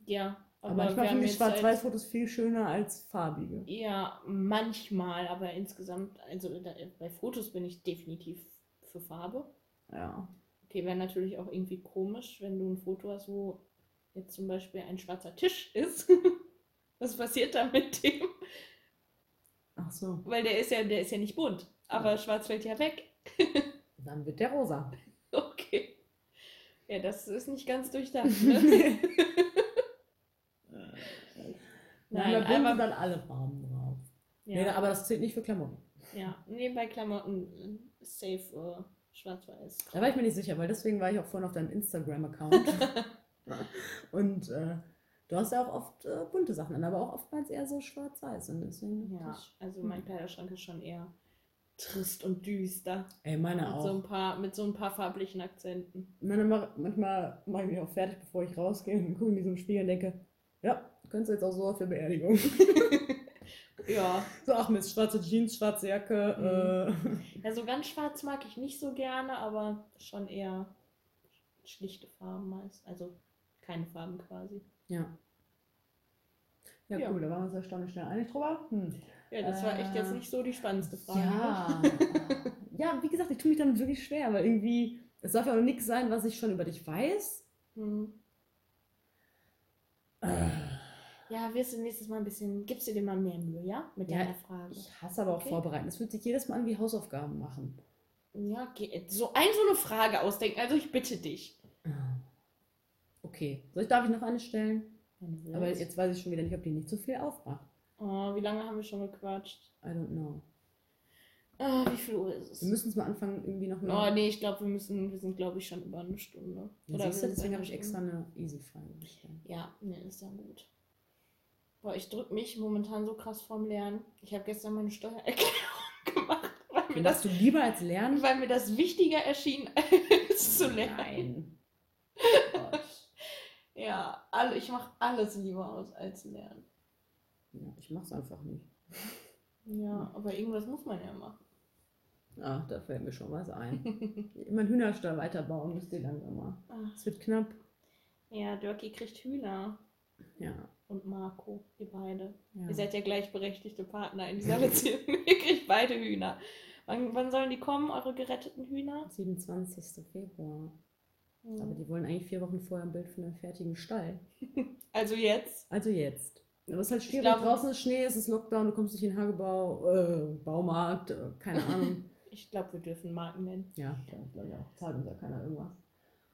Ja, Aber, aber, manchmal finde ich Schwarz-Weiß-Fotos viel schöner als farbige. ja, manchmal, aber insgesamt, also bei Fotos bin ich definitiv für Farbe. Ja. Okay, wäre natürlich auch irgendwie komisch, wenn du ein Foto hast, wo jetzt zum Beispiel ein schwarzer Tisch ist. Was passiert da mit dem? Ach so. Weil der ist ja, der ist ja nicht bunt. Aber schwarz fällt ja weg. Dann wird der rosa. Okay. Ja, das ist nicht ganz durchdacht. Ne? Nein, Nein, da aber, dann alle Farben drauf. Nee, ja, aber das zählt nicht für Klamotten. ja, nee, bei Klamotten äh, safe äh, schwarz-weiß. Da war ich mir nicht sicher, weil deswegen war ich auch vorhin auf deinem Instagram-Account. Und äh, du hast ja auch oft äh, bunte Sachen an, aber auch oftmals eher so schwarz-weiß. Und deswegen. Ja, also Hm. mein Kleiderschrank ist schon eher trist und düster. Ey, meine Mit auch. so, ein paar, mit so ein paar farblichen Akzenten. Meine, manchmal mache ich mich auch fertig, bevor ich rausgehe und gucke in diesem Spiegel und denke, ja, könntest du jetzt auch so auf der Beerdigung. Ja. so, ach Mist, schwarze Jeans, schwarze Jacke. ja, so ganz schwarz mag ich nicht so gerne, aber schon eher schlichte Farben meist. Also keine Farben quasi. Äh, ja. Ja, Ja. cool, da waren wir uns erstaunlich schnell einig drüber. Hm. Ja, das war echt Äh, jetzt nicht so die spannendste Frage. Ja. ja, wie gesagt, ich tue mich damit wirklich schwer, weil irgendwie, es darf ja auch nichts sein, was ich schon über dich weiß. Hm. Äh, Ja, wirst du nächstes Mal ein bisschen, gibst du dir mal mehr Mühe, ja? Mit Ja, deiner Frage. ich hasse aber auch Okay. vorbereiten. Es fühlt sich jedes Mal an wie Hausaufgaben machen. Ja, okay. So ein so eine Frage ausdenken, also ich bitte dich. Okay, soll ich, darf ich noch eine stellen? Du Aber jetzt weiß ich schon wieder nicht, ob die nicht so viel aufmacht. Oh, wie lange haben wir schon gequatscht? I don't know. Ah, wie viel Uhr ist es? Wir müssen es mal anfangen, irgendwie noch Oh, nee, ich glaube, wir müssen, wir sind, glaube ich, schon über eine Stunde. Ja, Oder siehst du, deswegen habe ich extra eine Easy-Frage gestellt. Ja, nee, ist ja gut. Boah, ich drücke mich momentan so krass vorm Lernen. Ich habe gestern meine Steuererklärung gemacht, weil mir, das, du lieber als lernen? weil mir das wichtiger erschien, als zu lernen. Nein. Oh Gott. Ja, alle, ich mache alles lieber aus als lernen. Ja, ich mach's einfach nicht. Ja, aber irgendwas muss man ja machen. Ach, da fällt mir schon was ein. Einen Hühnerstall weiterbauen müsst ihr langsam mal. Ah, Es wird knapp. Ja, Dirkie kriegt Hühner Ja. und Marco, ihr beide. ja. Ihr seid ja gleichberechtigte Partner in dieser Beziehung. ihr kriegt beide Hühner. Wann, wann sollen die kommen, eure geretteten Hühner? 27. Februar. Aber Hm. die wollen eigentlich vier Wochen vorher ein Bild von einem fertigen Stall. Also jetzt? Also jetzt. Aber es ist halt schwierig. glaube- Draußen ist Schnee, es ist Lockdown, du kommst nicht in den Hagebau, äh, Baumarkt, äh, keine Ahnung. Ich glaube, wir dürfen Marken nennen. ja, da glaube ich auch. Zahlt uns ja keiner irgendwas.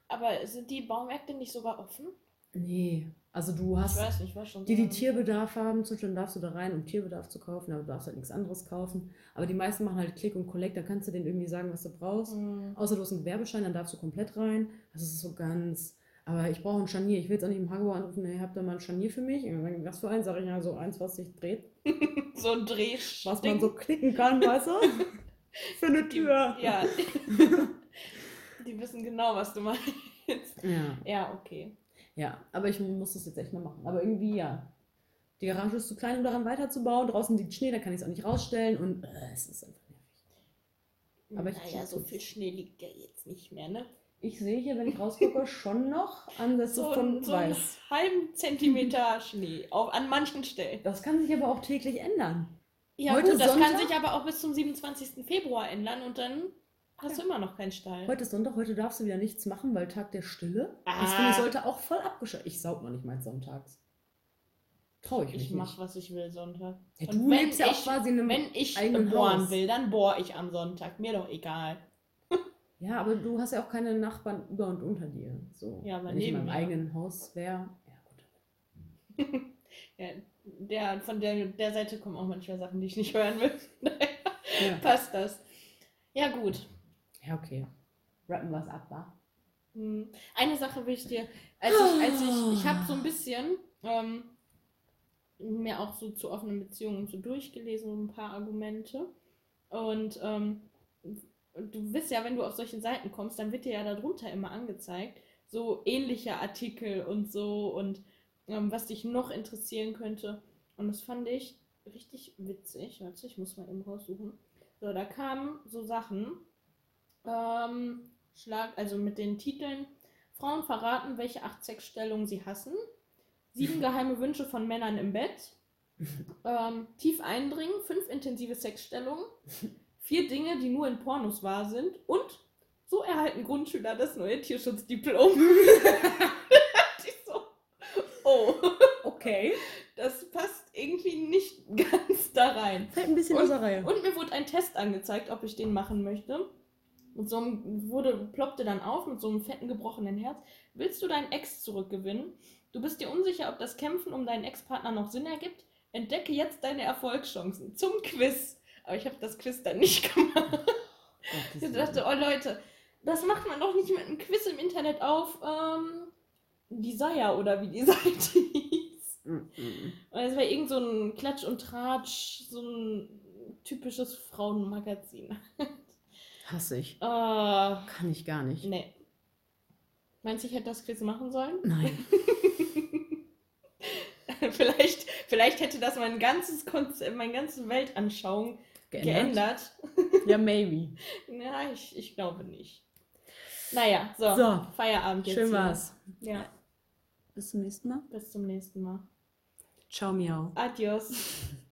Aber sind die Baumärkte nicht sogar offen? Nee. Also du Ich hast weiß nicht, was schon die, die. Tierbedarf haben, zum Beispiel darfst du da rein, um Tierbedarf zu kaufen, aber du darfst halt nichts anderes kaufen. Aber die meisten machen halt Click und Collect, dann kannst du denen irgendwie sagen, was du brauchst. Hm. Außer du hast einen Gewerbeschein, dann darfst du komplett rein. Das ist so ganz. Aber ich brauche ein Scharnier. Ich will jetzt auch nicht im Hagebau anrufen, ihr habt da mal ein Scharnier für mich. Und dann was für eins? Sag ich ja, so eins, was sich dreht, So ein Dreh. was man so klicken kann, weißt du? für eine Tür. Ja. die wissen genau, was du meinst. Ja. Ja, okay. Ja, aber ich muss das jetzt echt mal machen. Aber irgendwie ja. Die Garage ist zu klein, um daran weiterzubauen. Draußen liegt Schnee, da kann ich es auch nicht rausstellen. Und äh, es ist einfach nervig. Aber ich- naja, so viel Schnee liegt ja jetzt nicht mehr, ne? ich sehe hier, wenn ich rausgucke, schon noch Ansätze So, von so einen Weiß. halben Zentimeter Schnee auf, an manchen Stellen. Das kann sich aber auch täglich ändern. Ja, Heute gut, das kann Sonntag? sich aber auch bis zum 27. Februar ändern und dann hast du immer noch keinen Stall. Heute ist Sonntag, heute darfst du wieder nichts machen, weil Tag der Stille. Ah. Das finde ich sollte auch voll abgeschaltet. Ich saug noch nicht mal sonntags. Trau ich mich ich mach, nicht. was ich will Sonntag. Ja, Und du wenn lebst ja auch ich- quasi in einem Wenn ich eigenen bohren Haus. will, dann bohr ich am Sonntag. Mir doch egal. Ja, aber du hast ja auch keine Nachbarn über und unter dir. So. Ja, aber Wenn ich in meinem mir. eigenen Haus wäre. Ja, gut. Ja, der, von der, der Seite kommen auch manchmal Sachen, die ich nicht hören will. Ja, Passt das. Ja, gut. Ja okay. Rappen es ab, wa? Hm. Eine Sache will ich dir, als ich, als ich, ich habe so ein bisschen ähm, mir auch so zu offenen Beziehungen so durchgelesen, ein paar Argumente. Und ähm, du wirst ja, wenn du auf solche Seiten kommst, dann wird dir ja darunter immer angezeigt, so ähnliche Artikel und so und ähm, was dich noch interessieren könnte. Und das fand ich richtig witzig. Warte, ich muss mal eben raussuchen. So, da kamen so Sachen. Ähm, Schlag, also mit den Titeln Frauen verraten, welche acht Sexstellungen sie hassen. Sieben geheime Wünsche von Männern im Bett. Ähm, tief eindringen, fünf intensive Sexstellungen. Vier Dinge, die nur in Pornos wahr sind. Und so erhalten Grundschüler das neue Tierschutzdiplom. so, oh, Okay. das passt irgendwie nicht ganz da rein. Fällt ein bisschen Und- aus der Reihe. Und mir wurde ein Test angezeigt, ob ich den machen möchte. Mit so einem, wurde, ploppte dann auf mit so einem fetten gebrochenen Herz. Willst du deinen Ex zurückgewinnen? Du bist dir unsicher, ob das Kämpfen um deinen Ex-Partner noch Sinn ergibt? Entdecke jetzt deine Erfolgschancen zum Quiz. Aber ich habe das Quiz dann nicht gemacht. Ich dachte, oh Leute, das macht man doch nicht mit einem Quiz im Internet auf ähm, Desire oder wie die Seite hieß. Und es war irgend so ein Klatsch und Tratsch, so ein typisches Frauenmagazin. Hasse ich. Äh, Kann ich gar nicht. nee. Meinst du, ich hätte das Quiz machen sollen? Nein. vielleicht, vielleicht hätte das mein ganzes Konzept, meine ganze Weltanschauung geändert. Ja, maybe. Ja, ich, ich glaube nicht. Naja, so, So, Feierabend jetzt. Schön hier. war's. Ja, Bis zum nächsten Mal. bis zum nächsten Mal. Ciao, miau. Adios.